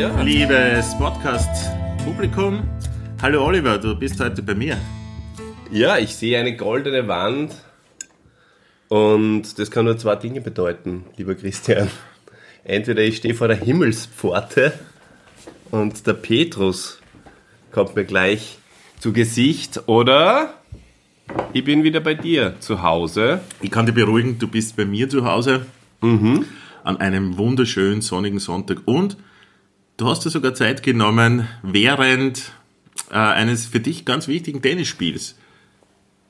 Ja. liebes Podcast-Publikum. Hallo Oliver, du bist heute bei mir. Ja, ich sehe eine goldene Wand und das kann nur zwei Dinge bedeuten, lieber Christian. Entweder ich stehe vor der Himmelspforte und der Petrus kommt mir gleich zu Gesicht oder ich bin wieder bei dir zu Hause. Ich kann dich beruhigen, du bist bei mir zu Hause an einem wunderschönen sonnigen Sonntag und du hast dir sogar Zeit genommen, während äh, eines für dich ganz wichtigen Tennisspiels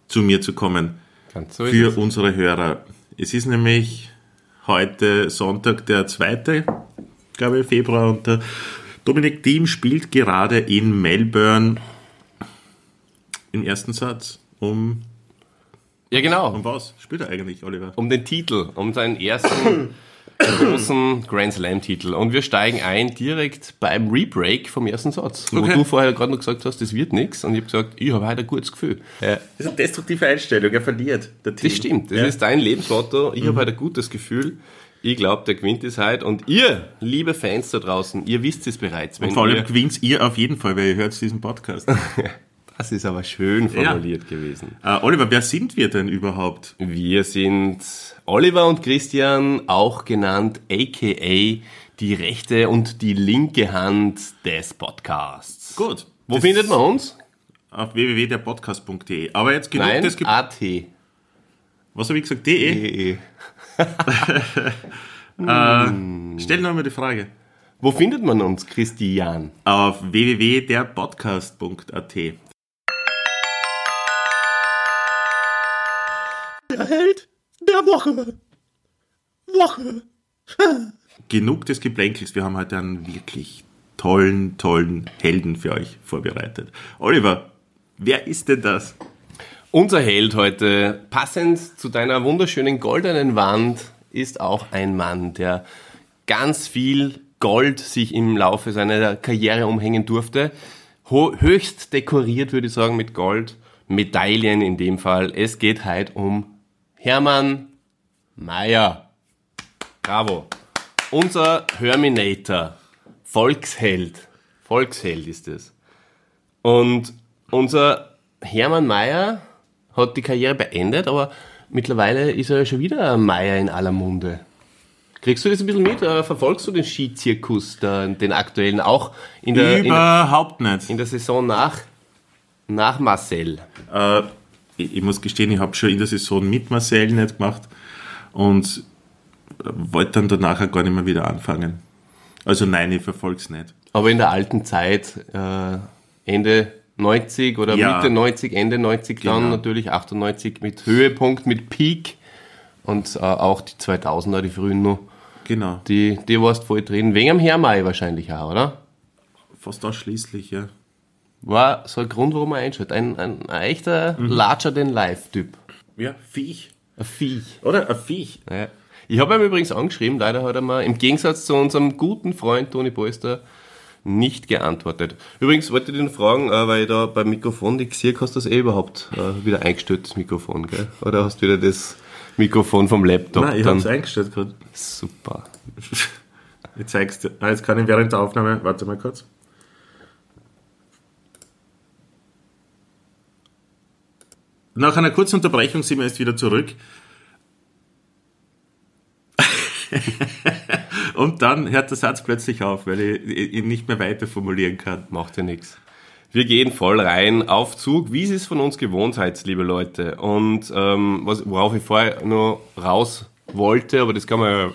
zu mir zu kommen. Ganz so für unsere Hörer. Es ist nämlich heute Sonntag, der 2. glaube ich, Februar und der Dominik Thiem spielt gerade in Melbourne im ersten Satz. Um, Ja, genau. um was spielt er eigentlich, Oliver? um den Titel, um seinen ersten großen Grand Slam Titel. Und wir steigen ein direkt beim Rebreak vom ersten Satz. Wo Okay. du vorher gerade noch gesagt hast, das wird nichts. Und ich habe gesagt, ich habe heute ein gutes Gefühl. Ja, Das ist eine destruktive Einstellung, er verliert. Der Thiem. das stimmt, das Ja. ist dein Lebensmotto. Ich habe heute ein gutes Gefühl. Ich glaube, der gewinnt es heute. Und ihr, liebe Fans da draußen, ihr wisst es bereits. Und vor allem gewinnt ihr auf jeden Fall, weil ihr hört diesen Podcast. das ist aber schön formuliert gewesen. äh, Oliver, wer sind wir denn überhaupt? Wir sind Oliver und Christian, auch genannt aka die rechte und die linke Hand des Podcasts. Gut. Wo Das- findet man uns? Auf www.derpodcast.de. Aber jetzt genug Nein, des Ge AT. Was habe ich gesagt? De? DE. Stell noch mal die Frage. Wo findet man uns, Christian? Auf www.derpodcast.at. Held der Woche. Woche. Genug des Geblänkels. Wir haben heute einen wirklich tollen, tollen Helden für euch vorbereitet. Oliver, wer ist denn das? Unser Held heute, passend zu deiner wunderschönen goldenen Wand, ist auch ein Mann, der ganz viel Gold sich im Laufe seiner Karriere umhängen durfte. Ho höchst dekoriert, würde ich sagen, mit Gold. Medaillen in dem Fall. Es geht heute um Hermann Mayer. Bravo. Unser Herminator. Volksheld. Volksheld ist es. Und unser Hermann Mayer hat die Karriere beendet, aber mittlerweile ist er ja schon wieder ein Mayer in aller Munde. Kriegst du das ein bisschen mit? Äh, Verfolgst du den Skizirkus, den aktuellen, auch in der, in der, Überhaupt nicht. in der Saison nach, nach Marcel? Äh, ich, ich muss gestehen, ich habe schon in der Saison mit Marcel nicht gemacht und wollte dann danach auch gar nicht mehr wieder anfangen. Also nein, ich verfolge es nicht. Aber in der alten Zeit, äh, Ende 90 oder Ja. Mitte 90, Ende 90 dann Genau. natürlich 98 mit Höhepunkt, mit Peak und äh, auch die 2000er, die frühen noch. Genau. Die, die warst voll drin. Wegen am Hermai wahrscheinlich auch, oder? Fast ausschließlich, ja. War so ein Grund, warum man einschaut. Ein, ein, ein echter Larger than Life-Typ. Ja, Viech. Ein Viech. Oder? Ein Viech. Ja. Ich habe ihm übrigens angeschrieben, leider hat er mal im Gegensatz zu unserem guten Freund Toni Polster nicht geantwortet. Übrigens wollte ich den fragen, äh, weil ich da beim Mikrofon die gesehen hast du das eh überhaupt äh, wieder eingestellt, das Mikrofon, gell? Oder hast du wieder das Mikrofon vom Laptop? Nein, ich habe es eingestellt gerade. Super. Ich zeig's dir. Ah, jetzt kann ich während der Aufnahme, warte mal kurz. Nach einer kurzen Unterbrechung sind wir jetzt wieder zurück. Und dann hört der Satz plötzlich auf, weil ich ihn nicht mehr weiter formulieren kann. Macht ja nichts. Wir gehen voll rein auf Zug, wie es von uns gewohnt seid, liebe Leute. Und ähm, was, worauf ich vorher nur raus wollte, aber das kann man ja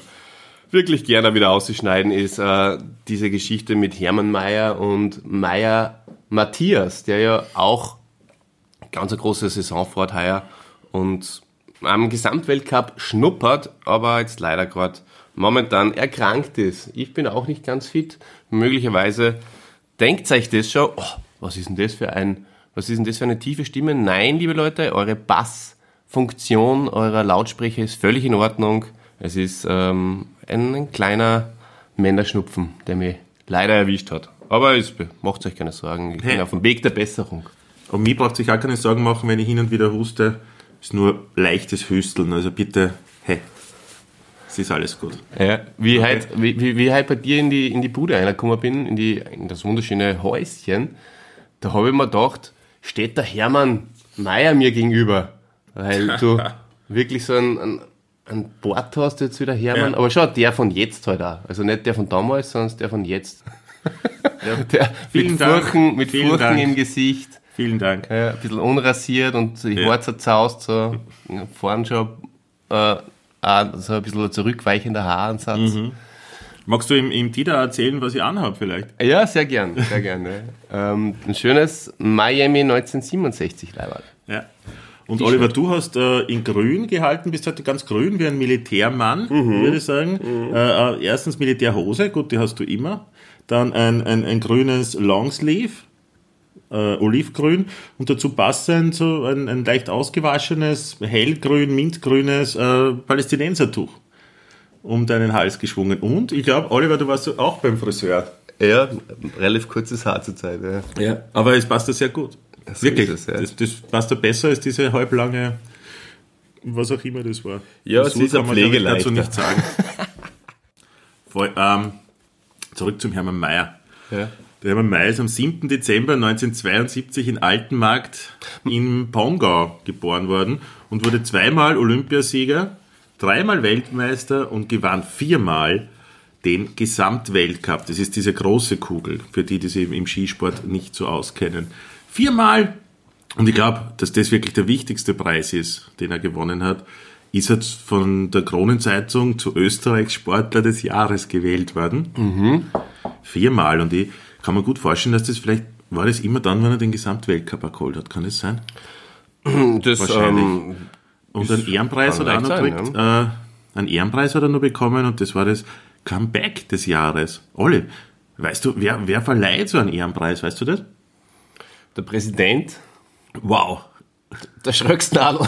wirklich gerne wieder ausschneiden, ist äh, diese Geschichte mit Hermann Mayer und Mayer Matthias, der ja auch ganz eine große Saison fährt heuer und am Gesamtweltcup schnuppert, aber jetzt leider gerade momentan erkrankt ist. Ich bin auch nicht ganz fit. Möglicherweise denkt euch das schon, oh, was ist denn das für ein, was ist denn das für eine tiefe Stimme? Nein, liebe Leute, eure Bassfunktion eurer Lautsprecher ist völlig in Ordnung. Es ist ähm, ein, ein kleiner Männerschnupfen, der mich leider erwischt hat. Aber macht euch keine Sorgen. Ich bin auf dem Weg der Besserung. Und mir braucht sich auch keine Sorgen machen, wenn ich hin und wieder huste. Ist nur leichtes Hüsteln. Also bitte, hey, Es ist alles gut. Ja, wie, okay. halt, wie, wie, wie halt bei dir in die, in die Bude reingekommen bin, in, die, in das wunderschöne Häuschen, da habe ich mir gedacht, steht der Hermann Meier mir gegenüber. Weil du wirklich so ein, ein, ein Bord hast jetzt wieder Hermann, ja. aber schon der von jetzt halt auch. Also nicht der von damals, sondern der von jetzt. Ja. der mit Furchen, mit Furchen Dank. im Gesicht. Vielen Dank. Ja, ein bisschen unrasiert und die ja. Haare zerzaust, so vorn schon äh, so ein bisschen zurückweichender Haaransatz. Mhm. Magst du im, im Dieter erzählen, was ich anhabe vielleicht? Ja, sehr gern, sehr gern. ähm, ein schönes Miami 1967 Leibwald. Ja. Und Oliver, du hast äh, in grün gehalten, bist heute ganz grün wie ein Militärmann, mhm. würde ich sagen. Mhm. Äh, äh erstens Militärhose, gut, die hast du immer. Dann ein, ein, ein grünes Longsleeve, äh, olivgrün und dazu passend so ein, ein leicht ausgewaschenes, hellgrün, mintgrünes äh, Palästinensertuch um deinen Hals geschwungen. Und ich glaube, Oliver, du warst auch beim Friseur. Ja, relativ kurzes Haar zur Zeit. Ja, ja aber es passt da sehr gut. Das Wirklich, das, ja. das, das, passt da besser als diese halblange, was auch immer das war. Ja, es ist ein Pflegeleiter. dazu nicht sagen. Voll, ähm, zurück zum Hermann Mayer. Ja. Der ist am 7. Dezember 1972 in Altenmarkt in Pongau geboren worden und wurde zweimal Olympiasieger, dreimal Weltmeister und gewann viermal den Gesamtweltcup. Das ist diese große Kugel, für die, die sich im Skisport nicht so auskennen. Viermal. Und ich glaube, dass das wirklich der wichtigste Preis ist, den er gewonnen hat. Ist jetzt von der Kronenzeitung zu Österreichs Sportler des Jahres gewählt worden. Mhm. Viermal. Und ich kann mir gut vorstellen, dass das vielleicht war das immer dann, wenn er den Gesamtweltcup geholt hat. Kann das sein? Das, Wahrscheinlich. Ähm, und einen Ehrenpreis hat er auch noch gekriegt. Ja. Äh, einen Ehrenpreis hat er noch bekommen und das war das Comeback des Jahres. Olli, weißt du, wer, wer verleiht so einen Ehrenpreis? Weißt du das? Der Präsident. Wow. Der Schröcksnadel.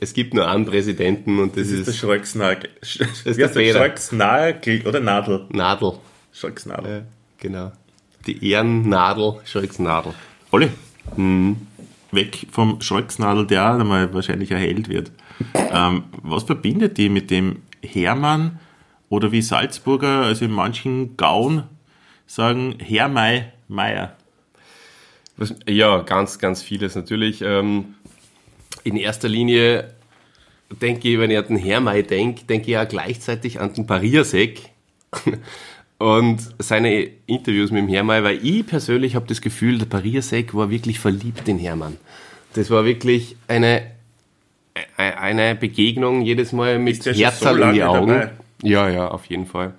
Es gibt nur einen Präsidenten und das, das ist, ist der Schröcksnagel. Das ist der, der Schröcksnagel oder Nadel? Nadel. Schröcksnadel. Ja, genau. Die Ehrennadel, Schröcksnadel. Olli, mhm. weg vom Schröcksnadel, der auch einmal wahrscheinlich erhellt wird. ähm, was verbindet die mit dem Hermann oder wie Salzburger, also in manchen Gauen sagen, Hermei Meier? Ja, ganz, ganz vieles natürlich. Ähm, in erster Linie denke ich, wenn ich an den Hermei denke, denke ich auch gleichzeitig an den Pariasek und seine Interviews mit dem Hermei, weil ich persönlich habe das Gefühl, der Pariasek war wirklich verliebt in Hermann. Das war wirklich eine, eine Begegnung jedes Mal mit Herz so in die Augen. Dabei? Ja, ja, auf jeden Fall.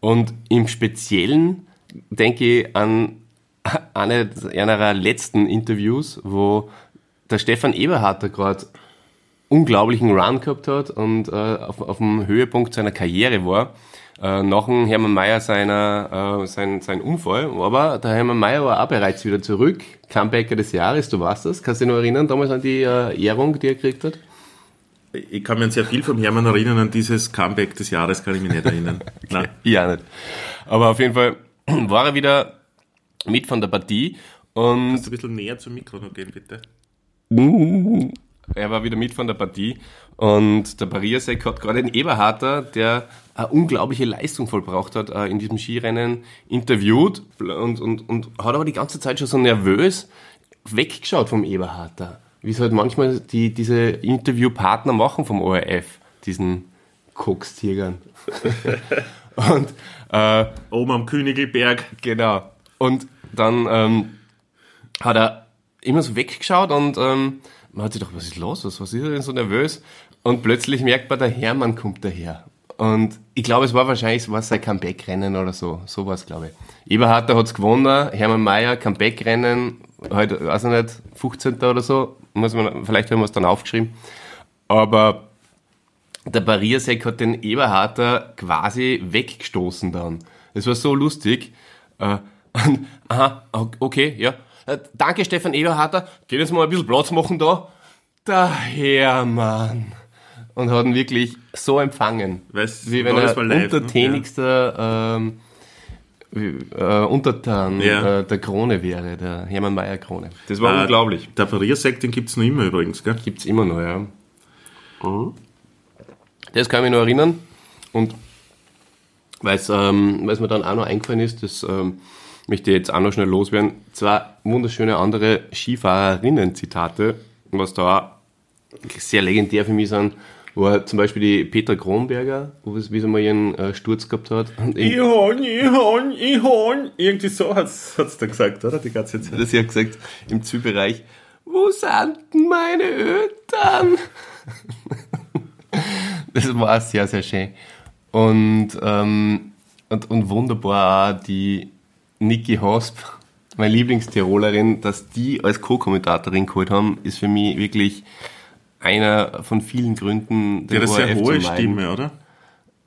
Und im Speziellen denke ich an eine einer letzten Interviews, wo der Stefan Eberharter gerade unglaublichen Run gehabt hat und äh, auf, auf dem Höhepunkt seiner Karriere war. Äh, nach dem Hermann Mayer seiner, äh, sein, sein Unfall. Aber der Hermann Mayer war auch bereits wieder zurück. Comebacker des Jahres, du weißt das. Kannst du dich noch erinnern, damals an die äh, Ehrung, die er gekriegt hat? Ich kann mich an sehr viel vom Hermann erinnern, an dieses Comeback des Jahres kann ich mich nicht erinnern. okay. Nein. Ja, nicht. Aber auf jeden Fall war er wieder mit von der Partie. Und Kannst du ein bisschen näher zum Mikro noch gehen, bitte? Er war wieder mit von der Partie und der Pariasek hat gerade den Eberharter, der eine unglaubliche Leistung vollbracht hat, äh, in diesem Skirennen interviewt und, und, und hat aber die ganze Zeit schon so nervös weggeschaut vom Eberharter. Wie es halt manchmal die, diese Interviewpartner machen vom ORF, diesen Kokstiergern. und äh, oben am Königelberg. Genau. Und dann ähm, hat er immer so weggeschaut und ähm, man hat sich gedacht, was ist los? Was, was ist er denn so nervös? Und plötzlich merkt man, der Hermann kommt daher. Und ich glaube, es war wahrscheinlich was sein Comeback-Rennen oder so. So war es, glaube ich. Eberharter hat es gewonnen, Hermann Mayer, Comeback-Rennen, heute, weiß ich nicht, 15. oder so. Muss man, vielleicht haben wir es dann aufgeschrieben. Aber der Barriersek hat den Eberharter quasi weggestoßen dann. Es war so lustig. Äh, und, aha, okay, ja. Äh, danke, Stefan Eberharter. Geht jetzt mal ein bisschen Platz machen da. Der Hermann. Und hat ihn wirklich so empfangen. Weißt, wie wenn er live, untertänigster ne? ähm, äh, Untertan ja. äh, der Krone wäre, der Hermann Mayer Krone. Das war äh, unglaublich. Der Pariersekt, den gibt es noch immer übrigens, gell? Gibt es immer noch, ja. Mhm. Das kann ich mich noch erinnern. Und weil ähm, es mir dann auch noch eingefallen ist, das ähm, möchte ich jetzt auch noch schnell loswerden, zwei wunderschöne andere Skifahrerinnen-Zitate, was da sehr legendär für mich sind, war zum Beispiel die Petra Kronberger, wo es wie sie mal ihren äh, Sturz gehabt hat. Ich hon, ich hon, ich hon. Irgendwie so hat's, hat's da gesagt, oder? Die ganze Zeit. das hat gesagt, im Zielbereich, wo sind denn meine Eltern? das war sehr, sehr schön. Und, ähm, und, und wunderbar auch die Niki Hosp, meine Lieblingstirolerin, dass die als Co-Kommentatorin geholt haben, ist für mich wirklich einer von vielen Gründen, Die hat sehr zu hohe. Stimme, oder?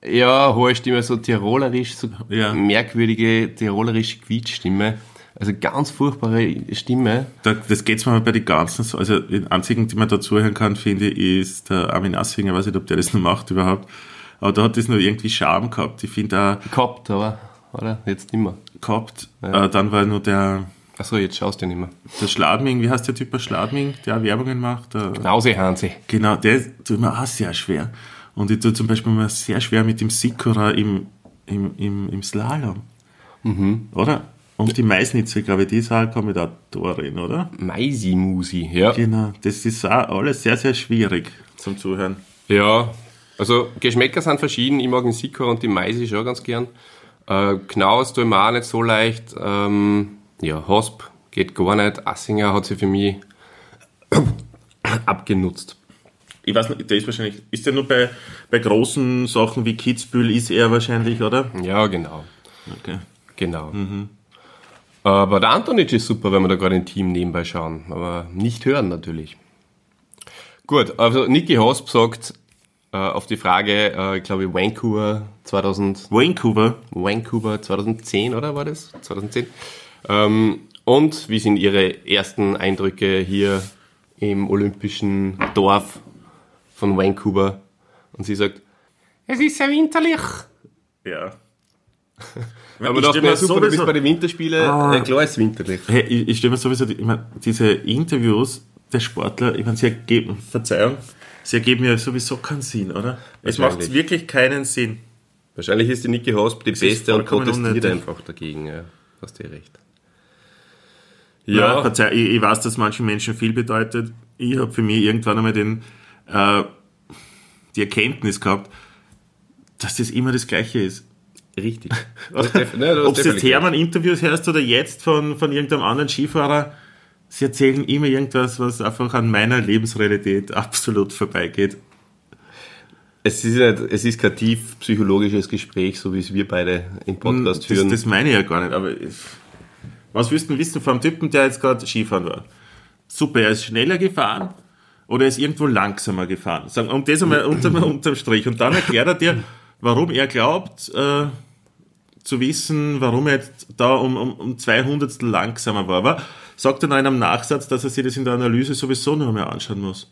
Ja, hohe Stimme, so tirolerisch, so Ja. merkwürdige tirolerische Quietschstimme. Also ganz furchtbare Stimme. Da, das geht's mir bei den ganzen, so- also den einzigen, den man da zuhören kann, finde ich, ist der Armin Assinger, ich weiß nicht, ob der das noch macht überhaupt. Aber da hat das noch irgendwie Charme gehabt. Ich finde auch Gehabt, aber, oder? Jetzt nicht mehr. Gehabt. Äh, dann war nur der, Achso, jetzt schaust du nicht mehr. der Schladming, wie heißt der Typ bei Schladming, der auch Werbungen macht? Der, Nause, Hansi. Genau, der tut mir auch sehr schwer. Und ich tue zum Beispiel mir sehr schwer mit dem Sikora im, im, im, im Slalom. Oder? Und die Maisnitze, glaube ich, die ist auch Kommentatorin, oder? Maisi Musi, ja. Genau, das ist auch alles sehr, sehr schwierig zum Zuhören. Ja, also Geschmäcker sind verschieden. Ich mag den Sikor und die Maisi schon ganz gern. Äh, Knaus tue ich mir auch nicht so leicht. Ähm, ja, Hosp geht gar nicht. Assinger hat sie für mich abgenutzt. Ich weiß nicht, der ist wahrscheinlich, ist der nur bei, bei großen Sachen wie Kitzbühel, ist er wahrscheinlich, oder? Ja, genau. Okay. Genau. Aber der Antonic ist super, wenn wir da gerade im Team nebenbei schauen. Aber nicht hören natürlich. Gut, also Niki Hosp sagt äh, auf die Frage, äh, ich glaube Vancouver 2000, Vancouver, Vancouver 2010, oder war das? 2010. Ähm, und wie sind Ihre ersten Eindrücke hier im olympischen Dorf von Vancouver? Und sie sagt, es ist sehr winterlich. ja. Aber ich doch, na, super, du bist sowieso- bei den Winterspielen, Ah. klar ist winterlich. Hey, ich, ich stelle mir sowieso, ich mein, diese Interviews der Sportler, ich meine, sie ergeben, Verzeihung, sie ergeben ja sowieso keinen Sinn, oder? Es macht wirklich keinen Sinn. Wahrscheinlich ist die Niki Hosp die ist Beste und protestiert unnötig. einfach dagegen. Ja, hast du recht. Ja, Ja, verzeih, ich, ich weiß, dass manchen Menschen viel bedeutet. Ich habe für mich irgendwann einmal den, äh, die Erkenntnis gehabt, dass das immer das Gleiche ist. richtig. Ob du jetzt Hermann-Interviews hörst oder jetzt von, von irgendeinem anderen Skifahrer, sie erzählen immer irgendwas, was einfach an meiner Lebensrealität absolut vorbeigeht. Es ist, nicht, es ist kein tief psychologisches Gespräch, so wie es wir beide im Podcast Das, führen. das meine ich ja gar nicht, aber es- was willst du wissen vom Typen, der jetzt gerade Skifahren war? Super, er ist schneller gefahren oder er ist irgendwo langsamer gefahren. Sagen, und das einmal unterm, unterm Strich. Und dann erklärt er dir, warum er glaubt, äh, zu wissen, warum er jetzt da um, um, um zwei Hundertstel langsamer war. Aber sagt er noch in einem Nachsatz, dass er sich das in der Analyse sowieso noch mehr anschauen muss.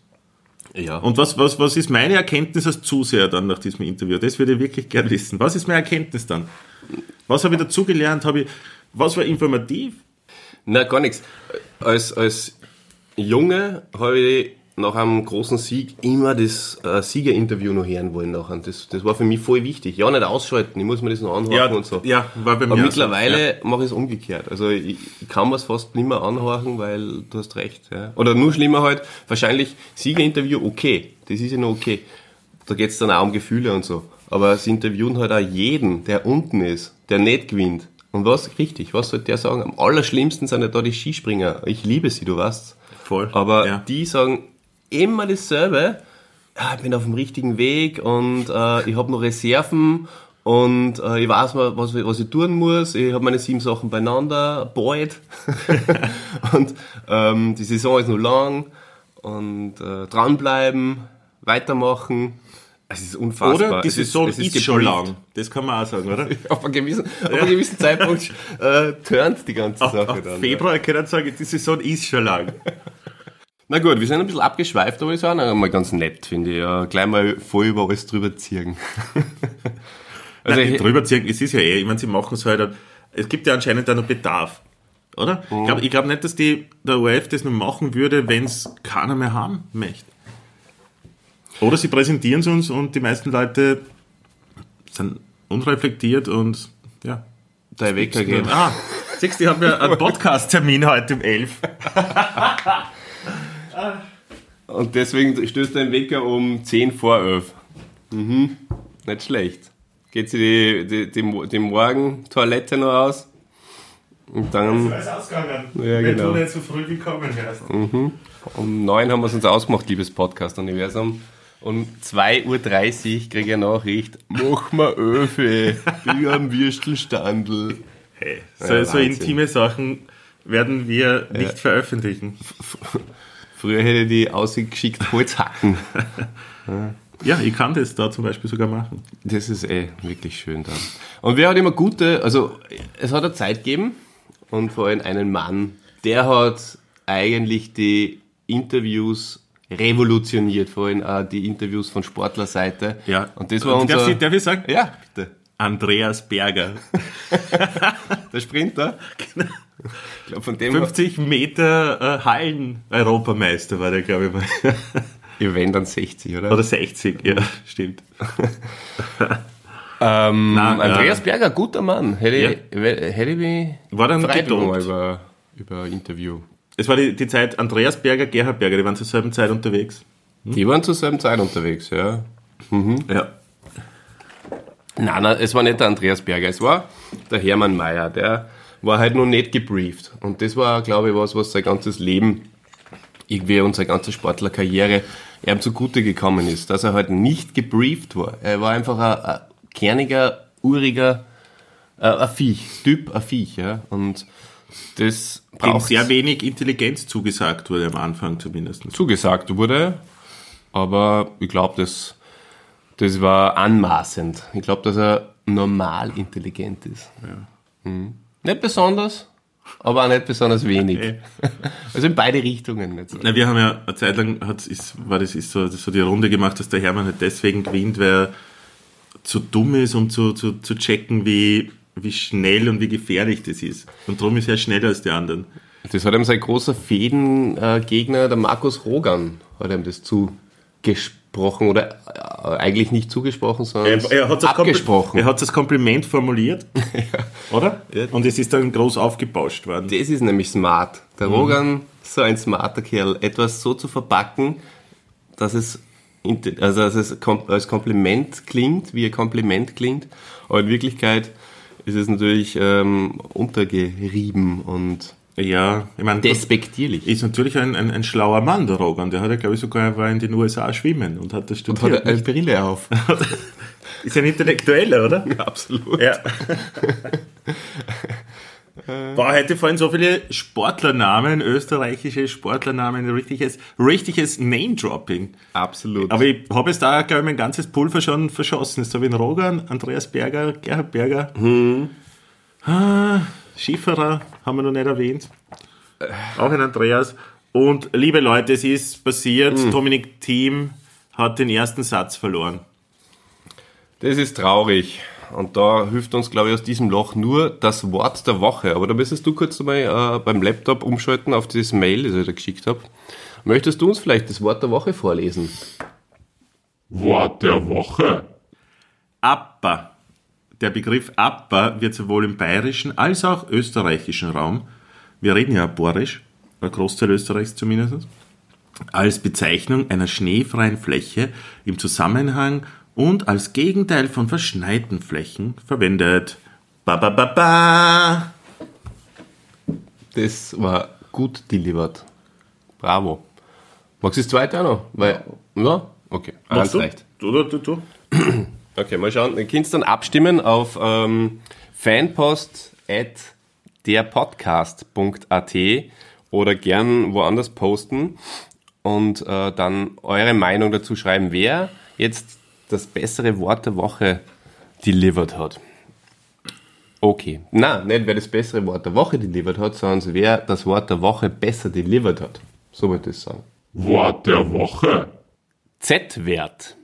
ja. Und was, was, was ist meine Erkenntnis als Zuseher dann nach diesem Interview? Das würde ich wirklich gern wissen. Was ist meine Erkenntnis dann? Was habe ich dazugelernt? Habe ich, was war informativ? Na, gar nichts. Als, als Junge habe ich nach einem großen Sieg immer das äh, Siegerinterview noch hören wollen. Nachher. Das, das war für mich voll wichtig. Ja, nicht ausschalten, ich muss mir das noch anhören und so. ja, war bei mir Aber mittlerweile mache ich es umgekehrt. Also ich, ich kann mir es fast nicht mehr anhören, weil du hast recht. Ja. Oder nur schlimmer halt, wahrscheinlich Siegerinterview, okay, das ist ja noch okay. Da geht es dann auch um Gefühle und so. Aber sie interviewen halt auch jeden, der unten ist, der nicht gewinnt. Und was, richtig, was soll der sagen? Am allerschlimmsten sind ja da die Skispringer. Ich liebe sie, du weißt. Voll, Aber ja. die sagen immer dasselbe. Ja, ich bin auf dem richtigen Weg und äh, ich habe noch Reserven und äh, ich weiß mal, was, was ich tun muss. Ich habe meine sieben Sachen beieinander, bald. und ähm, die Saison ist noch lang und äh, dranbleiben, weitermachen. Es ist unfassbar. Oder die Es Saison es ist, schon gebrieft. lang. Das kann man auch sagen, oder? Auf einem gewissen, auf einem gewissen Zeitpunkt äh, turnt die ganze Auf, Sache auf dann. ja. Februar kann ich sagen, die Saison ist schon lang. Na gut, wir sind ein bisschen abgeschweift, aber ist auch noch mal ganz nett, finde ich. Ja, gleich mal voll über alles drüber ziehen. also, Nein, drüber ziehen, es ist ja eh, ich meine, sie machen es halt, es gibt ja anscheinend da noch Bedarf. Oder? Ich glaube glaub nicht, dass die, der ORF das noch machen würde, wenn es keiner mehr haben möchte. Oder sie präsentieren es uns und die meisten Leute sind unreflektiert und ja. Der Wecker geht. Ah, siehst du, ich habe ja einen Podcast-Termin heute um 11. Und deswegen stößt dein Wecker um 10 vor 11. Mhm. Nicht schlecht. Geht sie die, die, die, die Morgentoilette noch aus? Und dann ist ausgegangen, Ja, wenn genau. du nicht so früh gekommen wärst. um 9 haben wir es uns ausgemacht, liebes Podcast-Universum. Um 2.30 Uhr kriege ich eine Nachricht, mach mal Öfe, bin am Würstelstandel. Hey, so, Ja, so intime Sachen werden wir nicht veröffentlichen. Früher hätte ich die ausgeschickt Holzhacken. Ja, ich kann das da zum Beispiel sogar machen. Das ist eh wirklich schön da. Und wer hat immer gute, also es hat eine Zeit gegeben und vor allem einen Mann, der hat eigentlich die Interviews revolutioniert, vor allem auch die Interviews von Sportlerseite. Ja. Und das war unser... darf, ich, darf ich sagen? ja, bitte. Andreas Berger. Der Sprinter. Genau. Dem 50 Meter äh, Hallen-Europameister war der, glaube ich. mal. Ja, wenn dann 60, oder? Oder 60, ja, stimmt. ähm, Nein, Andreas äh, Berger, guter Mann. Hätte, mich War dann gedopt. über, über Interview. Es war die, die Zeit Andreas Berger, Gerhard Berger, die waren zur selben Zeit unterwegs. Die waren zur selben Zeit unterwegs, ja. Ja. Nein, nein, es war nicht der Andreas Berger, es war der Hermann Mayer, der war halt noch nicht gebrieft. Und das war, glaube ich, was, was sein ganzes Leben, irgendwie unsere ganze Sportlerkarriere, ihm zugute gekommen ist, dass er halt nicht gebrieft war. Er war einfach ein, ein kerniger, uriger, äh, ein Viech, Typ, ein Viech, ja. Und das Dem braucht sehr wenig Intelligenz zugesagt wurde am Anfang zumindest. zugesagt wurde, aber ich glaube, das, das war anmaßend. Ich glaube, dass er normal intelligent ist. Mhm. Nicht besonders, aber auch nicht besonders wenig. Also in beide Richtungen. Nicht so. Na, wir haben ja eine Zeit lang, hat, ist, war das ist so, so die Runde gemacht, dass der Hermann halt deswegen gewinnt, weil er zu dumm ist, um zu, zu, zu checken, wie, wie schnell und wie gefährlich das ist. Und darum ist er schneller als die anderen. Das hat ihm sein großer Fädengegner, der Markus Rogan, hat ihm das zugesprochen oder äh, eigentlich nicht zugesprochen, sondern hat das abgesprochen. Er hat das Kompliment formuliert, oder? Und es ist dann groß aufgebauscht worden. Das ist nämlich smart. Der Rogan, so ein smarter Kerl, etwas so zu verpacken, dass es, also dass es als Kompliment klingt, wie ein Kompliment klingt, aber in Wirklichkeit ist es natürlich ähm, untergerieben und Ja, ich meine, despektierlich. ist natürlich ein, ein, ein schlauer Mann, der Rogan. Der hat ja, glaube ich, sogar war in den USA schwimmen und hat das Hat studiert. er eine Brille auf. ist ein Intellektueller, oder? Absolut. Ja. Boah, heute fallen so viele Sportlernamen, österreichische Sportlernamen, richtiges, richtiges Name-Dropping. Absolut. Aber ich habe jetzt da, glaube ich, mein ganzes Pulver schon verschossen. Jetzt habe ich einen Rogan, Andreas Berger, Gerhard Berger. Ah, Schifferer haben wir noch nicht erwähnt. Auch ein Andreas. Und liebe Leute, es ist passiert, Dominik Thiem hat den ersten Satz verloren. Das ist traurig. Und da hilft uns, glaube ich, aus diesem Loch nur das Wort der Woche. Aber da müsstest du kurz einmal äh, beim Laptop umschalten auf dieses Mail, das ich da geschickt habe. Möchtest du uns vielleicht das Wort der Woche vorlesen? Wort der Woche. Appa. Der Begriff Appa wird sowohl im bayerischen als auch österreichischen Raum, wir reden ja borisch, ein Großteil Österreichs zumindest, als Bezeichnung einer schneefreien Fläche im Zusammenhang und als Gegenteil von verschneiten Flächen verwendet. Ba ba ba ba. Das war gut delivered. Bravo. Magst du das zweite auch noch? Weil, ja? Okay, Machst du? reicht. Du, du, du, du. Okay, mal schauen. Ihr könnt dann abstimmen auf ähm, fanpost at derpodcast.at oder gern woanders posten und äh, dann eure Meinung dazu schreiben, wer jetzt das bessere Wort der Woche delivered hat. Okay. Na, nicht wer das bessere Wort der Woche delivered hat, sondern wer das Wort der Woche besser delivered hat. So würde ich sagen. Wort der Woche. Z-Wert.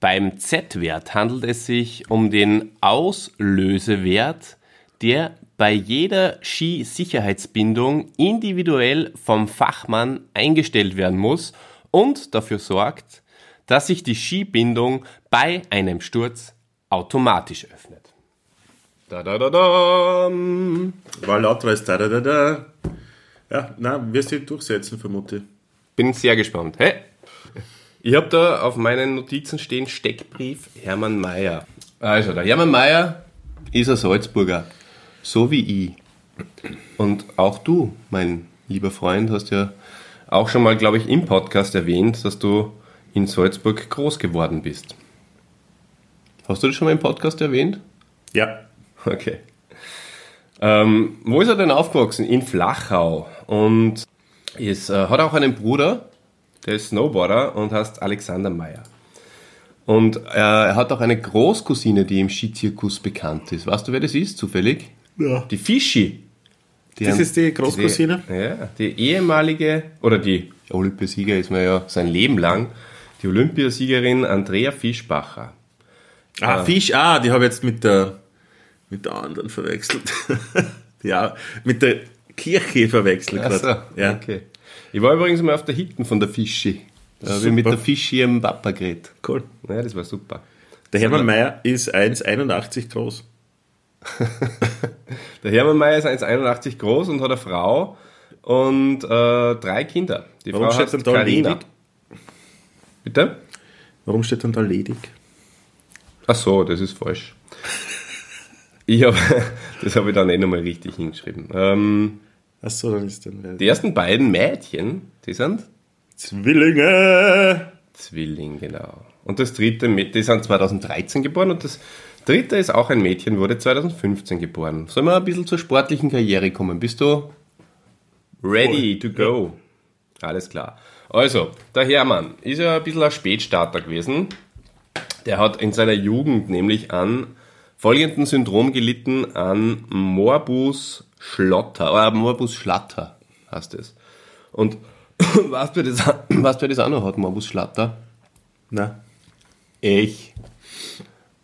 Beim Z-Wert handelt es sich um den Auslösewert, der bei jeder Skisicherheitsbindung individuell vom Fachmann eingestellt werden muss und dafür sorgt, dass sich die Skibindung bei einem Sturz automatisch öffnet. Da da da da. War lauter als da, da, da, da. Ja, na, wirst du durchsetzen, vermute. Bin sehr gespannt. Hey, ich habe da auf meinen Notizen stehen Steckbrief Hermann Mayer. Also, der Hermann Mayer ist ein Salzburger, so wie ich. Und auch du, mein lieber Freund, hast ja auch schon mal, glaube ich, im Podcast erwähnt, dass du in Salzburg groß geworden bist. Hast du das schon mal im Podcast erwähnt? Ja. Okay. Ähm, wo ist er denn aufgewachsen? In Flachau. Und ist, äh, hat auch einen Bruder, der ist Snowboarder und heißt Alexander Meyer. Und äh, er hat auch eine Großcousine, die im Skizirkus bekannt ist. Weißt du, wer das ist, zufällig? Ja. Die Fischi. Die Das haben- ist die Großcousine? Die, ja, die ehemalige, oder die Olympiasieger ist man ja sein Leben lang, die Olympiasiegerin Andrea Fischbacher. Ah, Fisch, ah, die habe ich jetzt mit der, mit der anderen verwechselt. ja, mit der Kirche verwechselt Ach so. Ja. okay. Ich war übrigens mal auf der Hitten von der Fischi. Da habe ich mit der Fischi im Papa geredet. Cool. Ja, das war super. Der Hermann Mayer ist 1,81 groß. Der Hermann Mayer ist 1,81 groß und hat eine Frau und äh, drei Kinder. Die Warum Frau steht denn da Carina. ledig? Bitte? Warum steht dann da ledig? Ach so, das ist falsch. Ich habe, das habe ich dann eh nochmal richtig hingeschrieben. Ähm, Achso, dann ist dann die ersten beiden Mädchen, die sind Zwillinge. Zwilling, genau. Und das dritte, die sind 2013 geboren und das dritte ist auch ein Mädchen, wurde 2015 geboren. Sollen wir ein bisschen zur sportlichen Karriere kommen? Bist du ready to go? Alles klar. Also, der Hermann ist ja ein bisschen ein Spätstarter gewesen. Der hat in seiner Jugend nämlich an folgendem Syndrom gelitten, an Morbus Schlotter, oder Morbus Schlatter heißt es. Und weißt du, wer das, du, wer das auch noch hat, Morbus Schlatter? Na, Ich.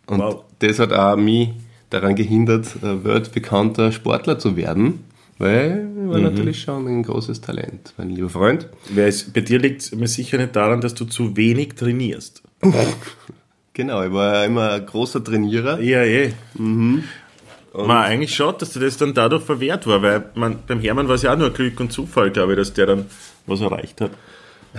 Und Wow. das hat auch mich daran gehindert, äh, weltbekannter Sportler zu werden, weil ich war natürlich schon ein großes Talent, mein lieber Freund. bei dir liegt es mir sicher nicht daran, dass du zu wenig trainierst. Genau, ich war ja immer ein großer Trainierer. Ja, eh. Man, eigentlich schade, dass dir das dann dadurch verwehrt war, weil man, beim Hermann war es ja auch nur Glück und Zufall, glaube ich, dass der dann was erreicht hat.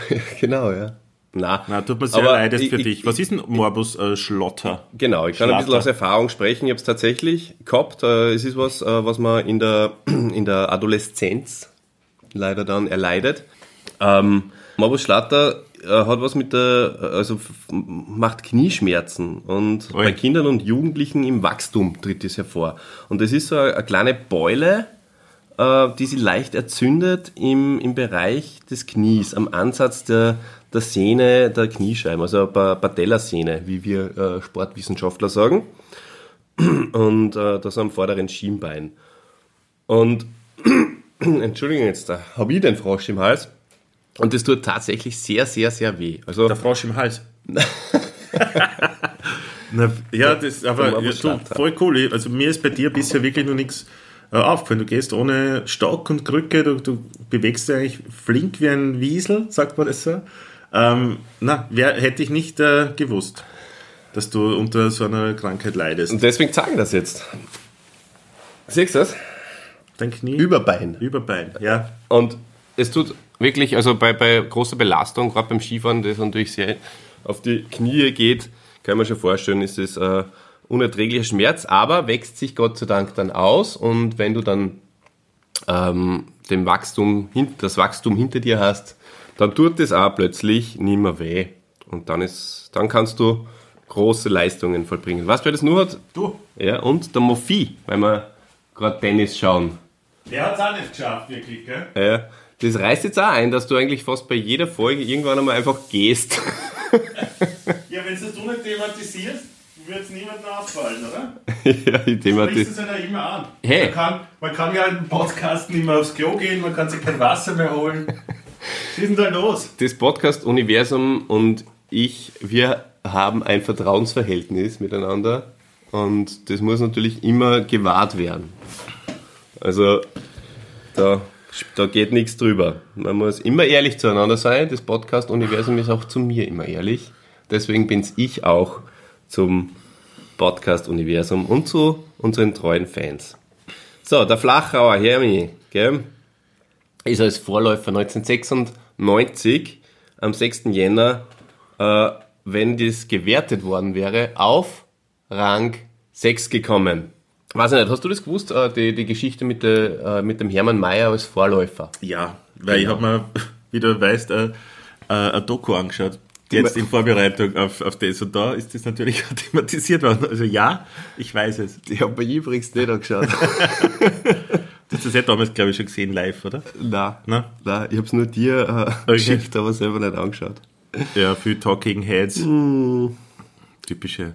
genau, ja. Na, Na, tut mir sehr leid für ich- dich. Was ist ein Morbus äh, Schlotter? Genau, ich kann ein bisschen Schlatter. aus Erfahrung sprechen. Ich habe es tatsächlich gehabt. Äh, Es ist was, äh, was man in der, in der Adoleszenz leider dann erleidet. Ähm, Morbus Schlatter hat was mit der, äh, also macht Knieschmerzen und Ui. bei Kindern und Jugendlichen im Wachstum tritt es hervor. Und das ist so eine, eine kleine Beule, äh, die sie leicht erzündet im, im Bereich des Knies, am Ansatz der, der Sehne der Kniescheiben, also Patellasehne, wie wir äh, Sportwissenschaftler sagen. Und äh, das am vorderen Schienbein. Und Entschuldigung, jetzt da habe ich den Frosch im Hals. Und das tut tatsächlich sehr, sehr, sehr weh. Also Der Frosch im Hals. Na, ja, das aber ja, du, voll cool. Also mir ist bei dir bisher wirklich noch nichts äh, aufgefallen. Du gehst ohne Stock und Krücke, du, du bewegst dich eigentlich flink wie ein Wiesel, sagt man das so. Ähm, na, wer, hätte ich nicht äh, gewusst, dass du unter so einer Krankheit leidest. und deswegen zeigen das jetzt. Siehst du das? Dein Knie? Überbein. Überbein, ja. Und es tut wirklich, also bei, bei großer Belastung, gerade beim Skifahren, das natürlich sehr auf die Knie geht, kann man schon vorstellen, ist es äh, unerträglicher Schmerz, aber wächst sich Gott sei Dank dann aus und wenn du dann ähm, dem Wachstum, das Wachstum hinter dir hast, dann tut es auch plötzlich nicht mehr weh. Und dann ist, dann kannst du große Leistungen vollbringen. Was wer das nur hat? Du, Ja, und der Mofi, weil wir gerade Tennis schauen. der hat es auch nicht geschafft, wirklich, gell? Ja, das reißt jetzt auch ein, dass du eigentlich fast bei jeder Folge irgendwann einmal einfach gehst. Ja, wenn es das du nicht thematisierst, wird es niemandem auffallen, oder? ja, ich Thema sprichst es ja immer an. Hey. Man, kann, man kann ja in Podcast nicht mehr aufs Klo gehen, man kann sich kein Wasser mehr holen. Was ist denn da los? das Podcast-Universum und ich, wir haben ein Vertrauensverhältnis miteinander und das muss natürlich immer gewahrt werden. Also da, da geht nichts drüber. Man muss immer ehrlich zueinander sein. Das Podcast-Universum ist auch zu mir immer ehrlich. Deswegen bin's ich auch zum Podcast-Universum und zu unseren treuen Fans. So, der Flachauer Hermi, gell, ist als Vorläufer 1996 am 6. Jänner, äh, wenn das gewertet worden wäre, auf Rang 6 gekommen. Weiß ich nicht, hast du das gewusst, äh, die, die Geschichte mit, der, äh, mit dem Hermann Mayer als Vorläufer? Ja, weil ich habe mir, wie du weißt, äh, äh, ein Doku angeschaut. Jetzt in Vorbereitung auf, auf das und da ist das natürlich thematisiert worden. Also ja, ich weiß es. Ich habe bei übrigens nicht angeschaut. Du hast das ja damals, glaube ich, schon gesehen live, oder? Nein, Nein? nein, ich habe es nur dir äh, geschickt, aber selber nicht angeschaut. Ja, viel Talking Heads. Typische.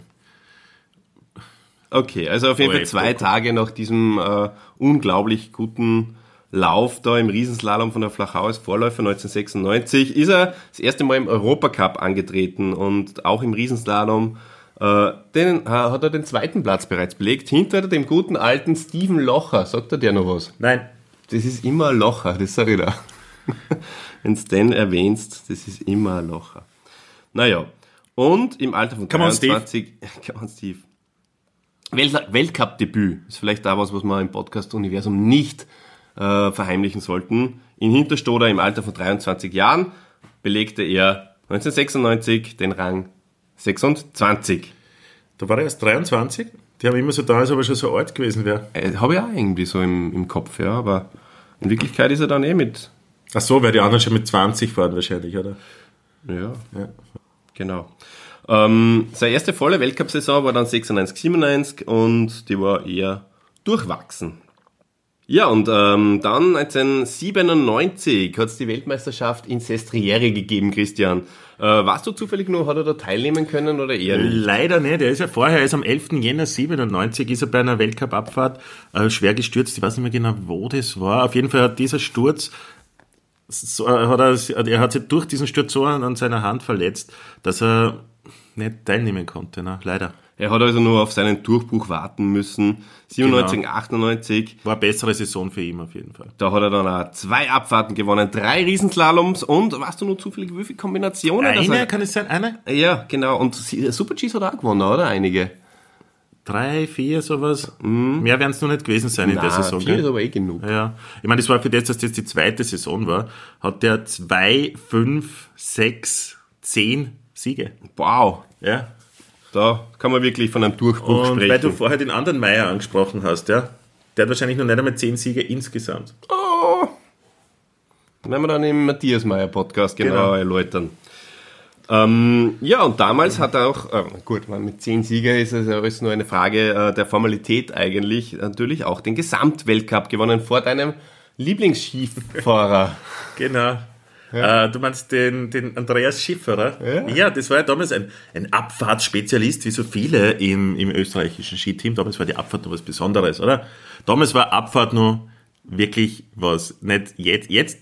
Okay, also auf jeden Fall Projekt zwei. Tage nach diesem äh, unglaublich guten Lauf da im Riesenslalom von der Flachau als Vorläufer 1996 ist er das erste Mal im Europacup angetreten und auch im Riesenslalom äh, den, äh, hat er den zweiten Platz bereits belegt, hinter dem guten alten Steven Locher. Sagt er dir noch was? Nein, Das ist immer Locher, das sag ich da. Wenn du den erwähnst, das ist immer Locher. Naja, und im Alter von Come on, Steve. 23... Come on, Steve. Welt Weltcup-Debüt ist vielleicht da was, was wir im Podcast-Universum nicht äh, verheimlichen sollten. In Hinterstoder im Alter von 23 Jahren belegte er 1996 den Rang 26. da war er erst 23. Die haben immer so da, als ob er schon so alt gewesen wäre. Äh, Habe ich auch irgendwie so im, im Kopf, ja, aber in Wirklichkeit ist er dann eh mit Ach so, weil die anderen schon mit 20 fahren wahrscheinlich, oder? Ja, Ja. genau. Ähm, seine erste volle Weltcup-Saison war dann 96, 97 und die war eher durchwachsen. Ja, und ähm, dann 1997 hat es die Weltmeisterschaft in Sestriere gegeben, Christian. Äh, warst du zufällig nur, hat er da teilnehmen können oder eher nicht? Leider nicht. Er ist ja vorher, er ist am 11. Jänner 97, ist er bei einer Weltcup-Abfahrt äh, schwer gestürzt. Ich weiß nicht mehr genau, wo das war. Auf jeden Fall hat dieser Sturz, so, äh, hat er, er hat sich durch diesen Sturz so an seiner Hand verletzt, dass er nicht teilnehmen konnte. Ne? Leider. Er hat also nur auf seinen Durchbruch warten müssen. 97, Genau. 98 War eine bessere Saison für ihn auf jeden Fall. Da hat er dann auch zwei Abfahrten gewonnen, drei Riesenslaloms und weißt du nur zufällig, wie viele Kombinationen? Eine, er- kann es sein? Eine? ja, genau. Und Super G's hat er auch gewonnen, oder? Einige. Drei, vier, sowas? Mehr werden es noch nicht gewesen sein in der Saison. vier ist aber eh genug. Ja, ich meine, das war für das, dass das die zweite Saison war, hat der zwei, fünf, sechs, zehn Siege. Wow. Ja. Da kann man wirklich von einem Durchbruch Und sprechen. weil du vorher den anderen Meier angesprochen hast, ja, der hat wahrscheinlich noch nicht einmal zehn Siege insgesamt. oh. Werden wir dann im Matthias Meyer Podcast genau, Genau. erläutern. Ähm, ja, und damals hat er auch, äh, gut, mit zehn Sieger ist es alles nur eine Frage äh, der Formalität eigentlich, natürlich auch den Gesamtweltcup gewonnen vor deinem Lieblingsskifahrer. Genau. Äh, du meinst den, den Andreas Schifferer? Ja. Ja. das war ja damals ein, ein Abfahrtsspezialist, wie so viele im, im österreichischen Skiteam. Damals war die Abfahrt noch was Besonderes, oder? Damals war Abfahrt noch wirklich was. Nicht jetzt, jetzt